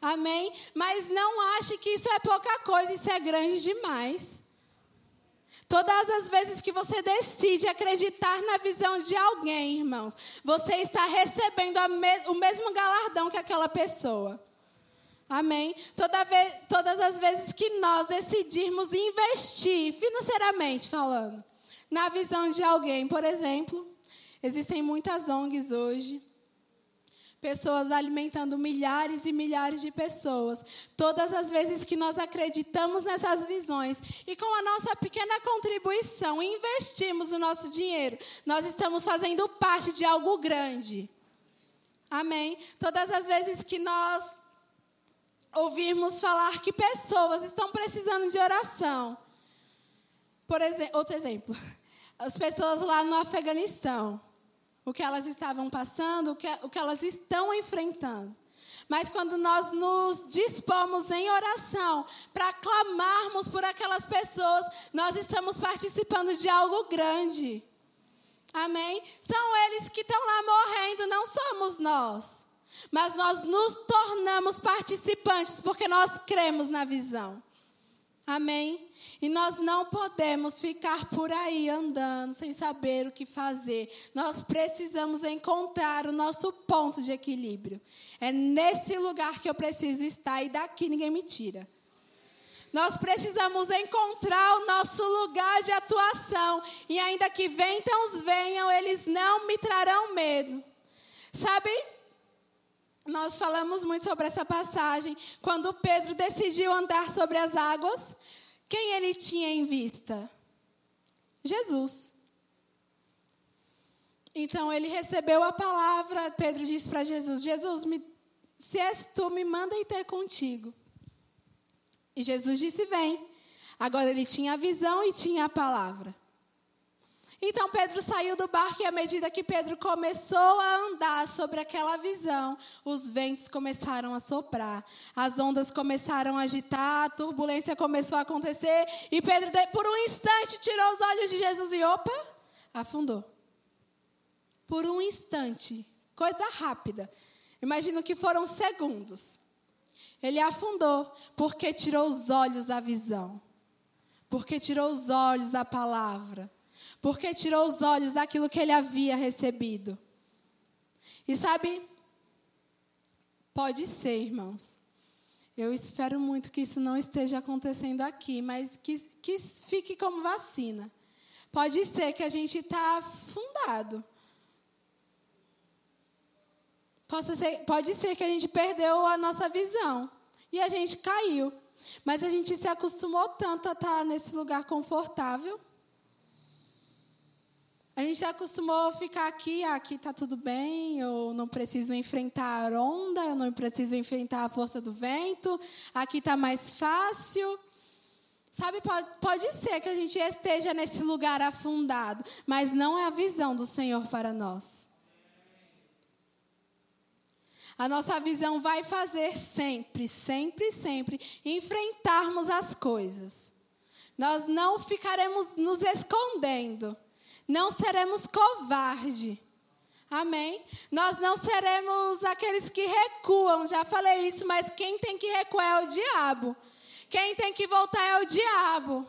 Amém? Mas não ache que isso é pouca coisa, isso é grande demais. Todas as vezes que você decide acreditar na visão de alguém, irmãos, você está recebendo me o mesmo galardão que aquela pessoa. Amém? Toda todas as vezes que nós decidirmos investir, financeiramente falando, na visão de alguém, por exemplo, Existem muitas ONGs hoje. Pessoas alimentando milhares e milhares de pessoas. Todas as vezes que nós acreditamos nessas visões e com a nossa pequena contribuição investimos o nosso dinheiro, nós estamos fazendo parte de algo grande. Amém? Todas as vezes que nós ouvirmos falar que pessoas estão precisando de oração. Por exemplo, outro exemplo. As pessoas lá no Afeganistão o que elas estavam passando, o que, o que elas estão enfrentando. Mas quando nós nos dispomos em oração para clamarmos por aquelas pessoas, nós estamos participando de algo grande. Amém? São eles que estão lá morrendo, não somos nós. Mas nós nos tornamos participantes porque nós cremos na visão. Amém? E nós não podemos ficar por aí andando sem saber o que fazer. Nós precisamos encontrar o nosso ponto de equilíbrio. É nesse lugar que eu preciso estar e daqui ninguém me tira. Nós precisamos encontrar o nosso lugar de atuação. E ainda que ventos venham, eles não me trarão medo. Sabe? Nós falamos muito sobre essa passagem. Quando Pedro decidiu andar sobre as águas, quem ele tinha em vista? Jesus. Então ele recebeu a palavra, Pedro disse para Jesus: Jesus, me, se és tu, me manda ir ter contigo. E Jesus disse: Vem. Agora ele tinha a visão e tinha a palavra. Então Pedro saiu do barco e à medida que Pedro começou a andar sobre aquela visão, os ventos começaram a soprar, as ondas começaram a agitar, a turbulência começou a acontecer e Pedro, por um instante, tirou os olhos de Jesus e opa, afundou. Por um instante, coisa rápida. Imagino que foram segundos. Ele afundou porque tirou os olhos da visão, porque tirou os olhos da palavra porque tirou os olhos daquilo que ele havia recebido. E sabe, pode ser, irmãos. Eu espero muito que isso não esteja acontecendo aqui, mas que, que fique como vacina. Pode ser que a gente está afundado. Ser, pode ser que a gente perdeu a nossa visão e a gente caiu. Mas a gente se acostumou tanto a estar nesse lugar confortável a gente já acostumou a ficar aqui, ah, aqui está tudo bem, eu não preciso enfrentar a onda, eu não preciso enfrentar a força do vento, aqui está mais fácil. Sabe, pode, pode ser que a gente esteja nesse lugar afundado, mas não é a visão do Senhor para nós. A nossa visão vai fazer sempre, sempre, sempre enfrentarmos as coisas. Nós não ficaremos nos escondendo. Não seremos covarde. Amém? Nós não seremos aqueles que recuam. Já falei isso, mas quem tem que recuar é o diabo. Quem tem que voltar é o diabo.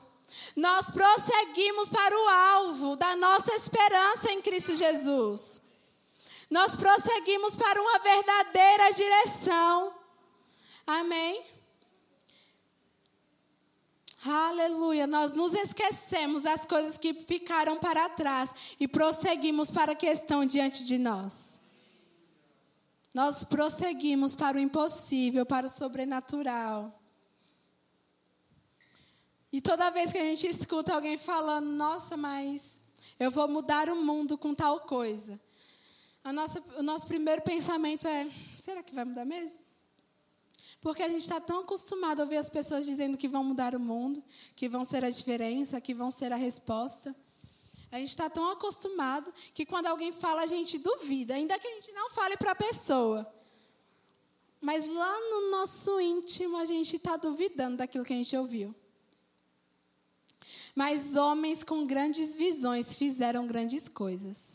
Nós prosseguimos para o alvo da nossa esperança em Cristo Jesus. Nós prosseguimos para uma verdadeira direção. Amém? Aleluia. Nós nos esquecemos das coisas que ficaram para trás e prosseguimos para a questão diante de nós. Nós prosseguimos para o impossível, para o sobrenatural. E toda vez que a gente escuta alguém falando, nossa, mas eu vou mudar o mundo com tal coisa. Nossa, o nosso primeiro pensamento é: será que vai mudar mesmo? Porque a gente está tão acostumado a ouvir as pessoas dizendo que vão mudar o mundo, que vão ser a diferença, que vão ser a resposta. A gente está tão acostumado que quando alguém fala, a gente duvida, ainda que a gente não fale para a pessoa. Mas lá no nosso íntimo, a gente está duvidando daquilo que a gente ouviu. Mas homens com grandes visões fizeram grandes coisas.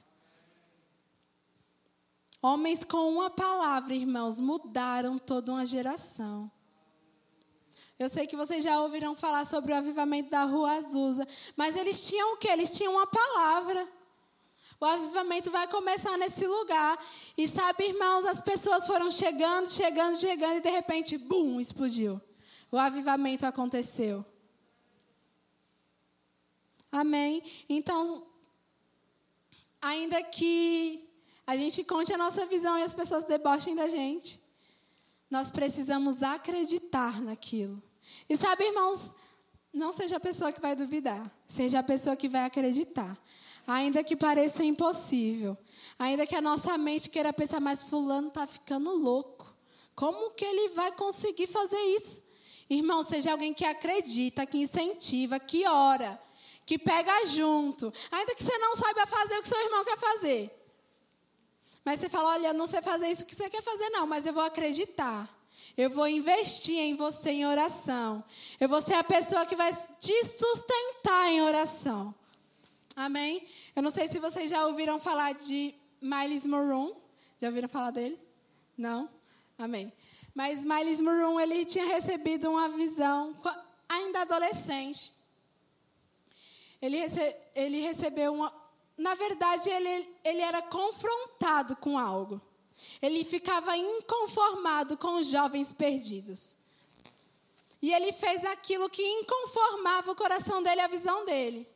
Homens com uma palavra, irmãos, mudaram toda uma geração. Eu sei que vocês já ouviram falar sobre o avivamento da Rua Azusa, mas eles tinham o quê? Eles tinham uma palavra. O avivamento vai começar nesse lugar. E sabe, irmãos, as pessoas foram chegando, chegando, chegando, e de repente, bum, explodiu. O avivamento aconteceu. Amém? Então, ainda que a gente conte a nossa visão e as pessoas debochem da gente. Nós precisamos acreditar naquilo. E sabe, irmãos, não seja a pessoa que vai duvidar, seja a pessoa que vai acreditar. Ainda que pareça impossível, ainda que a nossa mente queira pensar, mas fulano está ficando louco. Como que ele vai conseguir fazer isso? Irmão, seja alguém que acredita, que incentiva, que ora, que pega junto. Ainda que você não saiba fazer o que seu irmão quer fazer. Mas você fala: olha, não sei fazer isso que você quer fazer, não, mas eu vou acreditar. Eu vou investir em você em oração. Eu vou ser a pessoa que vai te sustentar em oração. Amém? Eu não sei se vocês já ouviram falar de Miles Moron. Já ouviram falar dele? Não? Amém. Mas Miles Moron, ele tinha recebido uma visão, ainda adolescente. Ele, ele recebeu uma. Na verdade, ele, ele era confrontado com algo. Ele ficava inconformado com os jovens perdidos. E ele fez aquilo que inconformava o coração dele, a visão dele.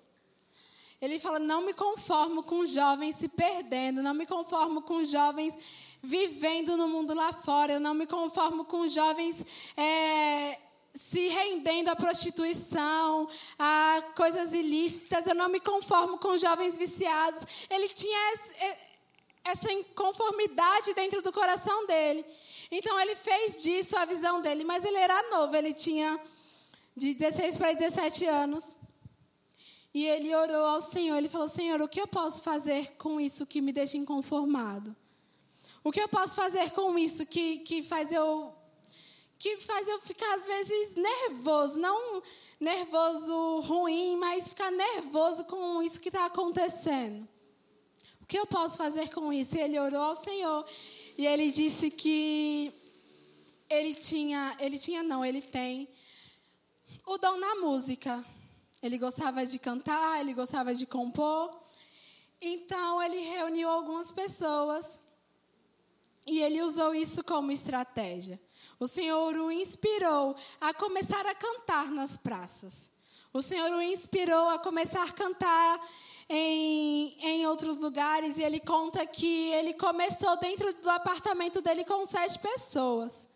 Ele fala: Não me conformo com jovens se perdendo, não me conformo com jovens vivendo no mundo lá fora, eu não me conformo com jovens é, se rendendo à prostituição, a coisas ilícitas, eu não me conformo com jovens viciados. Ele tinha essa inconformidade dentro do coração dele. Então ele fez disso a visão dele, mas ele era novo, ele tinha de 16 para 17 anos. E ele orou ao Senhor, ele falou: Senhor, o que eu posso fazer com isso que me deixa inconformado? O que eu posso fazer com isso que, que faz eu que faz eu ficar às vezes nervoso, não nervoso ruim, mas ficar nervoso com isso que está acontecendo. O que eu posso fazer com isso? Ele orou ao Senhor e ele disse que ele tinha, ele tinha não, ele tem o dom na música. Ele gostava de cantar, ele gostava de compor. Então, ele reuniu algumas pessoas e ele usou isso como estratégia. O Senhor o inspirou a começar a cantar nas praças. O Senhor o inspirou a começar a cantar em, em outros lugares. E ele conta que ele começou dentro do apartamento dele com sete pessoas.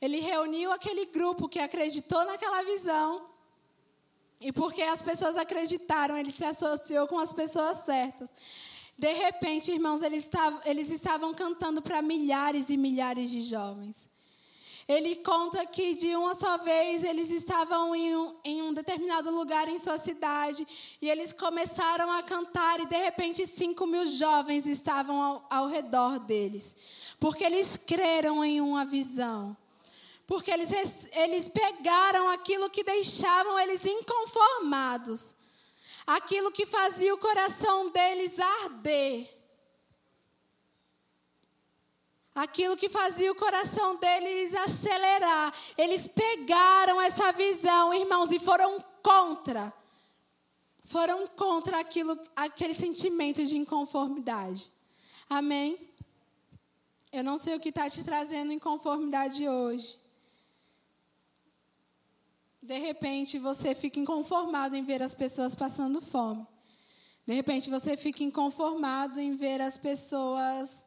Ele reuniu aquele grupo que acreditou naquela visão e porque as pessoas acreditaram, ele se associou com as pessoas certas. De repente, irmãos, eles estavam, eles estavam cantando para milhares e milhares de jovens. Ele conta que de uma só vez eles estavam em um, em um, determinado lugar em sua cidade e eles começaram a cantar e de repente cinco mil jovens estavam ao, ao redor deles, porque eles creram em uma visão. Porque eles, eles pegaram aquilo que deixavam eles inconformados, aquilo que fazia o coração deles arder, aquilo que fazia o coração deles acelerar. Eles pegaram essa visão, irmãos, e foram contra. Foram contra aquilo, aquele sentimento de inconformidade. Amém? Eu não sei o que está te trazendo inconformidade hoje. De repente você fica inconformado em ver as pessoas passando fome. De repente você fica inconformado em ver as pessoas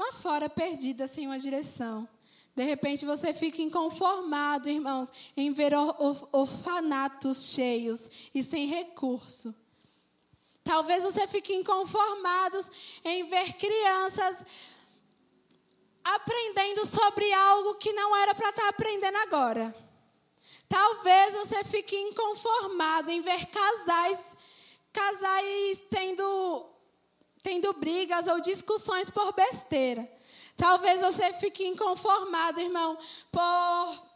lá fora perdidas sem uma direção. De repente você fica inconformado, irmãos, em ver orfanatos cheios e sem recurso. Talvez você fique inconformado em ver crianças aprendendo sobre algo que não era para estar tá aprendendo agora. Talvez você fique inconformado em ver casais, casais tendo, tendo brigas ou discussões por besteira. Talvez você fique inconformado, irmão, por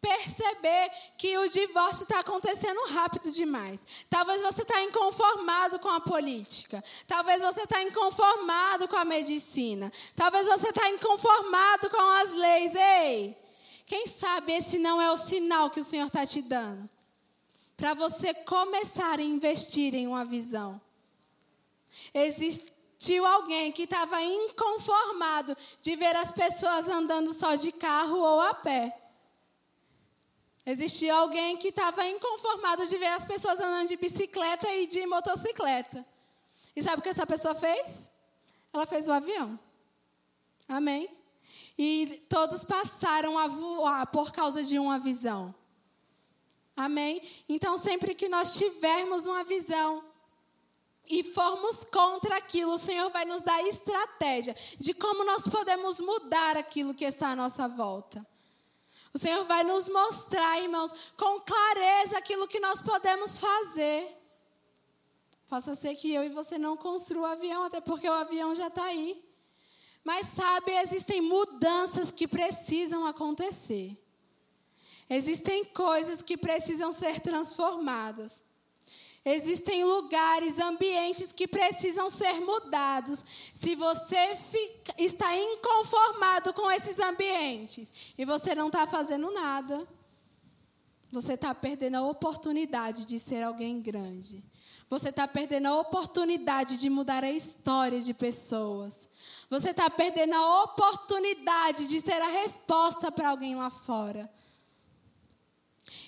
perceber que o divórcio está acontecendo rápido demais. Talvez você está inconformado com a política. Talvez você está inconformado com a medicina. Talvez você está inconformado com as leis. Ei! Quem sabe esse não é o sinal que o Senhor está te dando? Para você começar a investir em uma visão. Existiu alguém que estava inconformado de ver as pessoas andando só de carro ou a pé. Existia alguém que estava inconformado de ver as pessoas andando de bicicleta e de motocicleta. E sabe o que essa pessoa fez? Ela fez o avião. Amém? e todos passaram a voar por causa de uma visão. Amém? Então, sempre que nós tivermos uma visão e formos contra aquilo, o Senhor vai nos dar estratégia de como nós podemos mudar aquilo que está à nossa volta. O Senhor vai nos mostrar, irmãos, com clareza aquilo que nós podemos fazer. Possa ser que eu e você não construa o avião, até porque o avião já está aí. Mas sabe, existem mudanças que precisam acontecer. Existem coisas que precisam ser transformadas. Existem lugares, ambientes que precisam ser mudados. Se você fica, está inconformado com esses ambientes e você não está fazendo nada, você está perdendo a oportunidade de ser alguém grande. Você está perdendo a oportunidade de mudar a história de pessoas. Você está perdendo a oportunidade de ser a resposta para alguém lá fora.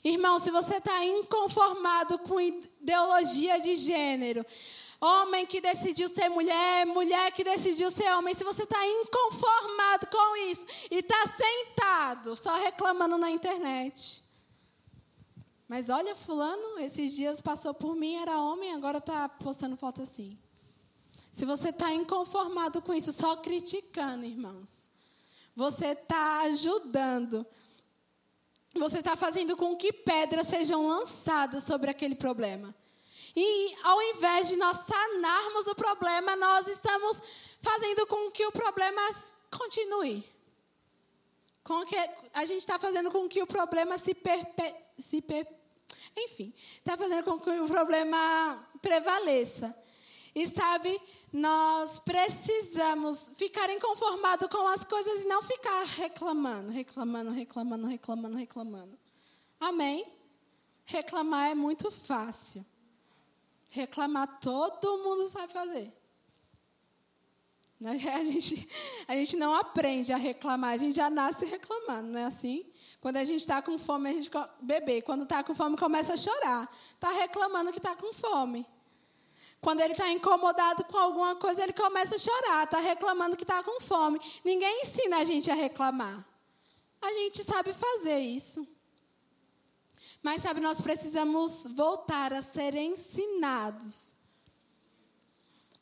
Irmão, se você está inconformado com ideologia de gênero, homem que decidiu ser mulher, mulher que decidiu ser homem, se você está inconformado com isso e está sentado só reclamando na internet. Mas olha, fulano, esses dias passou por mim, era homem, agora está postando foto assim. Se você está inconformado com isso, só criticando, irmãos, você está ajudando você está fazendo com que pedras sejam lançadas sobre aquele problema. E ao invés de nós sanarmos o problema, nós estamos fazendo com que o problema continue. Com que a gente está fazendo com que o problema se perpe... se per... enfim, está fazendo com que o problema prevaleça. E sabe, nós precisamos ficar inconformados com as coisas e não ficar reclamando, reclamando, reclamando, reclamando, reclamando. Amém? Reclamar é muito fácil. Reclamar todo mundo sabe fazer. Né? *laughs* A gente, a gente não aprende a reclamar, a gente já nasce reclamando, não é assim? Quando a gente está com fome, a gente bebê. Quando está com fome, começa a chorar. Está reclamando que está com fome. Quando ele está incomodado com alguma coisa, ele começa a chorar, está reclamando que está com fome. Ninguém ensina a gente a reclamar. A gente sabe fazer isso. Mas, sabe, nós precisamos voltar a ser ensinados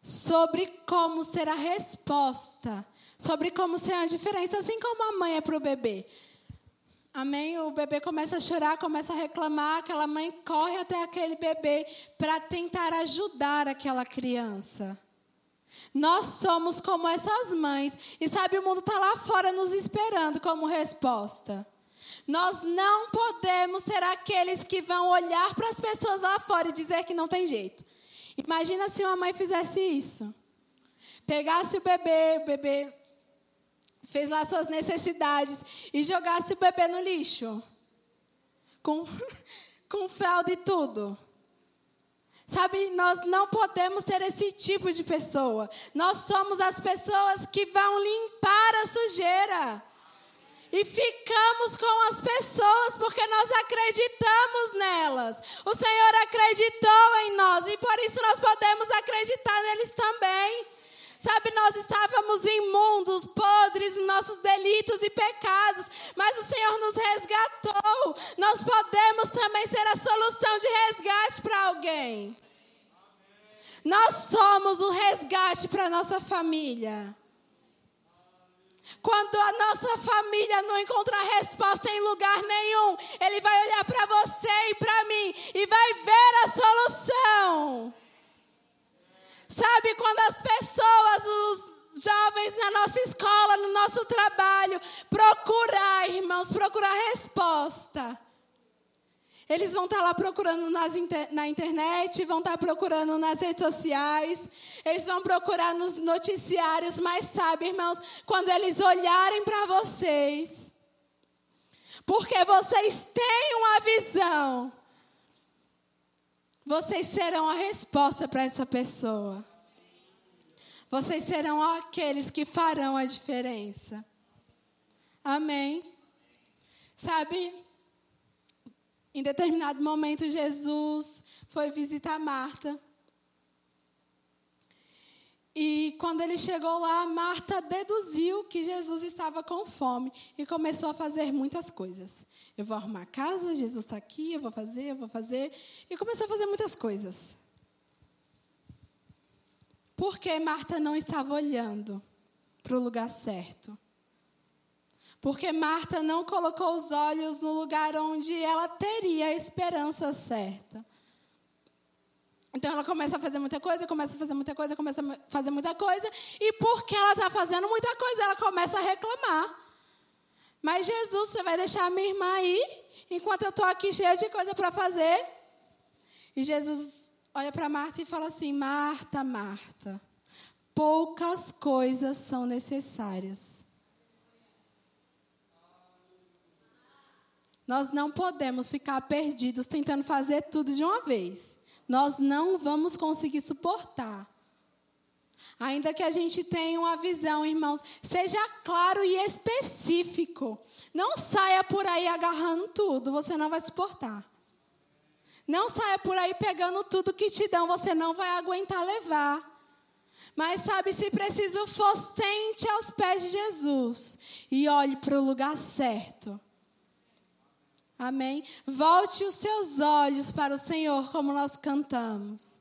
sobre como ser a resposta, sobre como ser a diferença, assim como a mãe é para o bebê. Amém? O bebê começa a chorar, começa a reclamar, aquela mãe corre até aquele bebê para tentar ajudar aquela criança. Nós somos como essas mães. E sabe, o mundo está lá fora nos esperando como resposta. Nós não podemos ser aqueles que vão olhar para as pessoas lá fora e dizer que não tem jeito. Imagina se uma mãe fizesse isso. Pegasse o bebê, o bebê fez lá suas necessidades e jogasse o bebê no lixo. Com, *laughs* com fralda e tudo. Sabe, nós não podemos ser esse tipo de pessoa. Nós somos as pessoas que vão limpar a sujeira. E ficamos com as pessoas porque nós acreditamos nelas. O Senhor acreditou em nós e por isso nós podemos acreditar neles também. Sabe, nós estávamos imundos, podres, nossos delitos e pecados, mas o Senhor nos resgatou. Nós podemos também ser a solução de resgate para alguém. Nós somos o resgate para nossa família. Quando a nossa família não encontra resposta em lugar nenhum, ele vai olhar para você e para mim e vai ver a solução. Sabe, quando as pessoas, os jovens na nossa escola, no nosso trabalho, procurar, irmãos, procurar resposta. Eles vão estar lá procurando nas na internet, vão estar procurando nas redes sociais, eles vão procurar nos noticiários, mas sabe, irmãos, quando eles olharem para vocês, porque vocês têm uma visão, vocês serão a resposta para essa pessoa. Vocês serão aqueles que farão a diferença. Amém. Sabe, em determinado momento, Jesus foi visitar Marta. E quando ele chegou lá, Marta deduziu que Jesus estava com fome e começou a fazer muitas coisas. Eu vou arrumar a casa, Jesus está aqui, eu vou fazer, eu vou fazer. E começou a fazer muitas coisas. Porque Marta não estava olhando para o lugar certo. Porque Marta não colocou os olhos no lugar onde ela teria a esperança certa. Então ela começa a fazer muita coisa, começa a fazer muita coisa, começa a fazer muita coisa, e porque ela está fazendo muita coisa, ela começa a reclamar. Mas Jesus, você vai deixar a minha irmã aí, enquanto eu estou aqui cheia de coisa para fazer? E Jesus olha para Marta e fala assim: Marta, Marta, poucas coisas são necessárias. Nós não podemos ficar perdidos tentando fazer tudo de uma vez. Nós não vamos conseguir suportar. Ainda que a gente tenha uma visão, irmãos, seja claro e específico. Não saia por aí agarrando tudo, você não vai suportar. Não saia por aí pegando tudo que te dão, você não vai aguentar levar. Mas sabe, se preciso for, sente aos pés de Jesus e olhe para o lugar certo. Amém? Volte os seus olhos para o Senhor, como nós cantamos.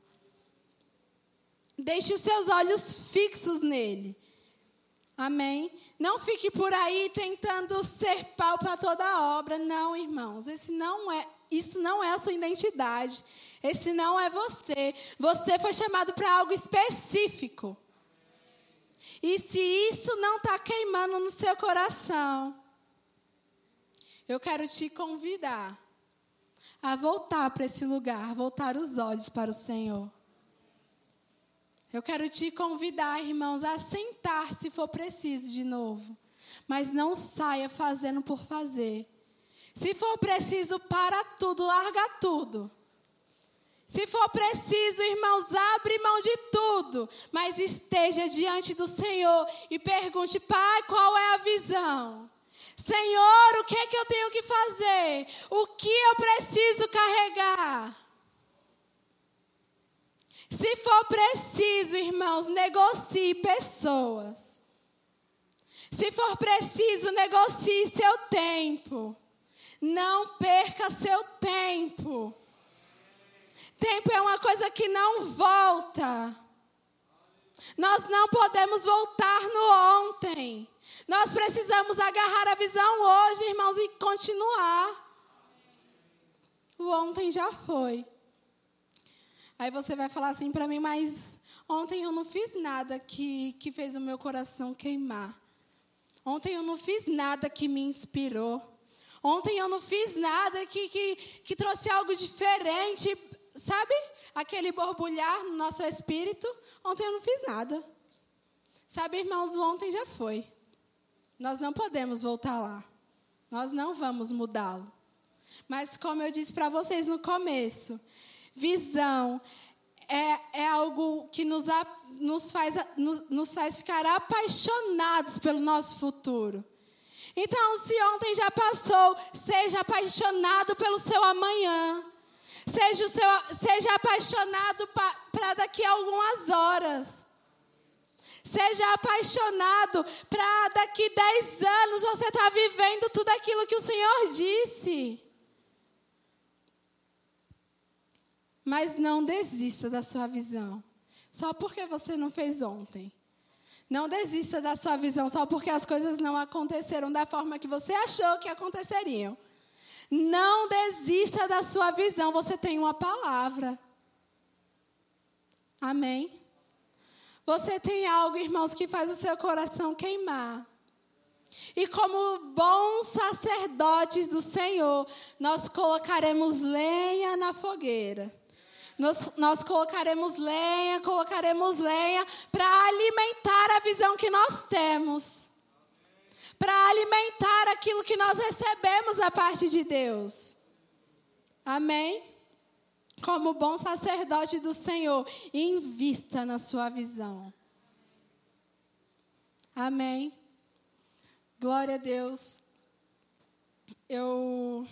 Deixe os seus olhos fixos nele. Amém? Não fique por aí tentando ser pau para toda a obra. Não, irmãos. Esse não é, isso não é a sua identidade. Esse não é você. Você foi chamado para algo específico. E se isso não está queimando no seu coração, eu quero te convidar a voltar para esse lugar, voltar os olhos para o Senhor. Eu quero te convidar, irmãos, a sentar se for preciso de novo. Mas não saia fazendo por fazer. Se for preciso, para tudo, larga tudo. Se for preciso, irmãos, abre mão de tudo, mas esteja diante do Senhor e pergunte: Pai, qual é a visão? Senhor, o que é que eu tenho que fazer? O que eu preciso carregar? Se for preciso, irmãos, negocie pessoas. Se for preciso, negocie seu tempo. Não perca seu tempo. Tempo é uma coisa que não volta. Nós não podemos voltar no ontem. Nós precisamos agarrar a visão hoje, irmãos, e continuar. O ontem já foi. Aí você vai falar assim para mim, mas ontem eu não fiz nada que, que fez o meu coração queimar. Ontem eu não fiz nada que me inspirou. Ontem eu não fiz nada que, que, que trouxe algo diferente, sabe? Aquele borbulhar no nosso espírito. Ontem eu não fiz nada. Sabe, irmãos, ontem já foi. Nós não podemos voltar lá. Nós não vamos mudá-lo. Mas, como eu disse para vocês no começo, visão é, é algo que nos, nos, faz, nos, nos faz ficar apaixonados pelo nosso futuro. Então, se ontem já passou, seja apaixonado pelo seu amanhã. Seja, seu, seja apaixonado para daqui a algumas horas. Seja apaixonado para daqui dez anos você estar tá vivendo tudo aquilo que o Senhor disse. Mas não desista da sua visão. Só porque você não fez ontem. Não desista da sua visão só porque as coisas não aconteceram da forma que você achou que aconteceriam. Não desista da sua visão, você tem uma palavra. Amém? Você tem algo, irmãos, que faz o seu coração queimar. E como bons sacerdotes do Senhor, nós colocaremos lenha na fogueira. Nós, nós colocaremos lenha, colocaremos lenha para alimentar a visão que nós temos. Para alimentar aquilo que nós recebemos da parte de Deus. Amém? como bom sacerdote do Senhor, invista na sua visão. Amém. Glória a Deus. Eu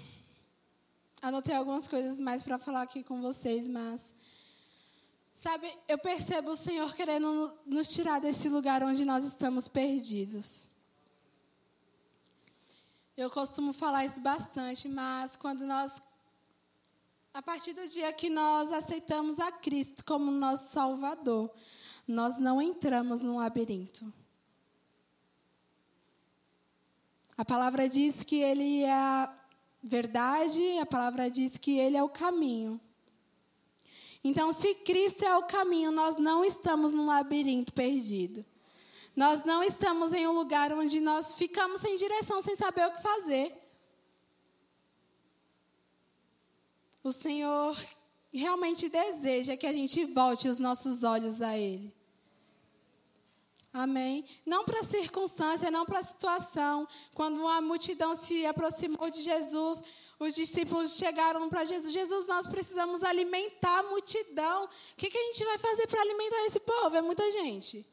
anotei algumas coisas mais para falar aqui com vocês, mas sabe, eu percebo o Senhor querendo nos tirar desse lugar onde nós estamos perdidos. Eu costumo falar isso bastante, mas quando nós a partir do dia que nós aceitamos a Cristo como nosso Salvador, nós não entramos num labirinto. A palavra diz que Ele é verdade, a palavra diz que Ele é o caminho. Então, se Cristo é o caminho, nós não estamos num labirinto perdido. Nós não estamos em um lugar onde nós ficamos sem direção, sem saber o que fazer. O Senhor realmente deseja que a gente volte os nossos olhos a Ele. Amém? Não para a circunstância, não para a situação. Quando uma multidão se aproximou de Jesus, os discípulos chegaram para Jesus: Jesus, nós precisamos alimentar a multidão. O que, que a gente vai fazer para alimentar esse povo? É muita gente.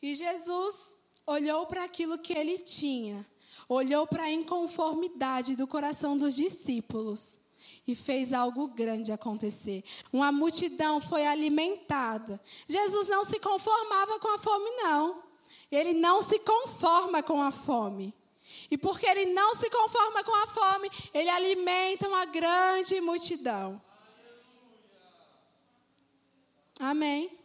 E Jesus olhou para aquilo que ele tinha, olhou para a inconformidade do coração dos discípulos e fez algo grande acontecer. Uma multidão foi alimentada. Jesus não se conformava com a fome, não. Ele não se conforma com a fome. E porque ele não se conforma com a fome, ele alimenta uma grande multidão. Amém.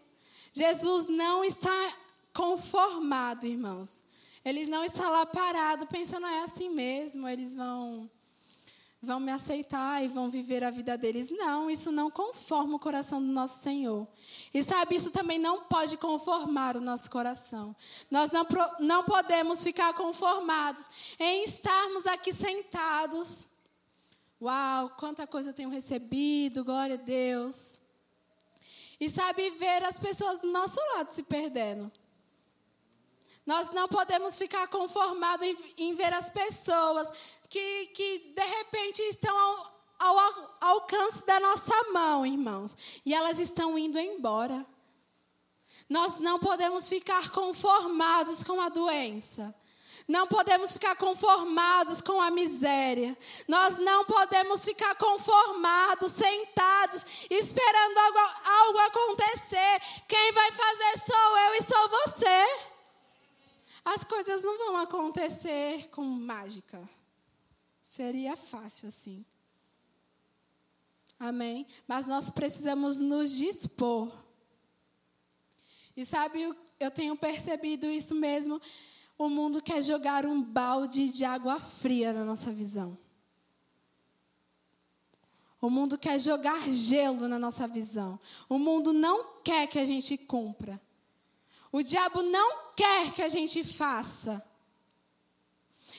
Jesus não está conformado, irmãos. Ele não está lá parado pensando, é assim mesmo, eles vão vão me aceitar e vão viver a vida deles. Não, isso não conforma o coração do nosso Senhor. E sabe, isso também não pode conformar o nosso coração. Nós não, não podemos ficar conformados em estarmos aqui sentados. Uau, quanta coisa eu tenho recebido, glória a Deus. E sabe, ver as pessoas do nosso lado se perdendo. Nós não podemos ficar conformados em, em ver as pessoas que, que de repente estão ao, ao, alcance da nossa mão, irmãos, e elas estão indo embora. Nós não podemos ficar conformados com a doença. Não podemos ficar conformados com a miséria. Nós não podemos ficar conformados, sentados, esperando algo, algo acontecer. Quem vai fazer sou eu e sou você as coisas não vão acontecer com mágica. Seria fácil assim. Amém? Mas nós precisamos nos dispor. E sabe, eu tenho percebido isso mesmo. O mundo quer jogar um balde de água fria na nossa visão. O mundo quer jogar gelo na nossa visão. O mundo não quer que a gente cumpra. O diabo não quer que a gente faça.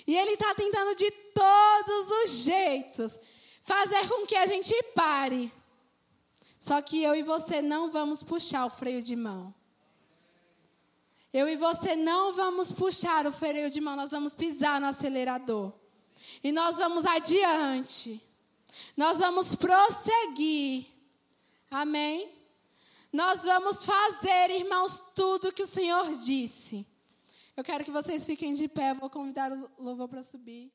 E ele está tentando de todos os jeitos fazer com que a gente pare. Só que eu e você não vamos puxar o freio de mão. Eu e você não vamos puxar o freio de mão, nós vamos pisar no acelerador. E nós vamos adiante. Nós vamos prosseguir. Amém? Nós vamos fazer, irmãos, tudo que o Senhor disse. Eu quero que vocês fiquem de pé, vou convidar o louvor para subir.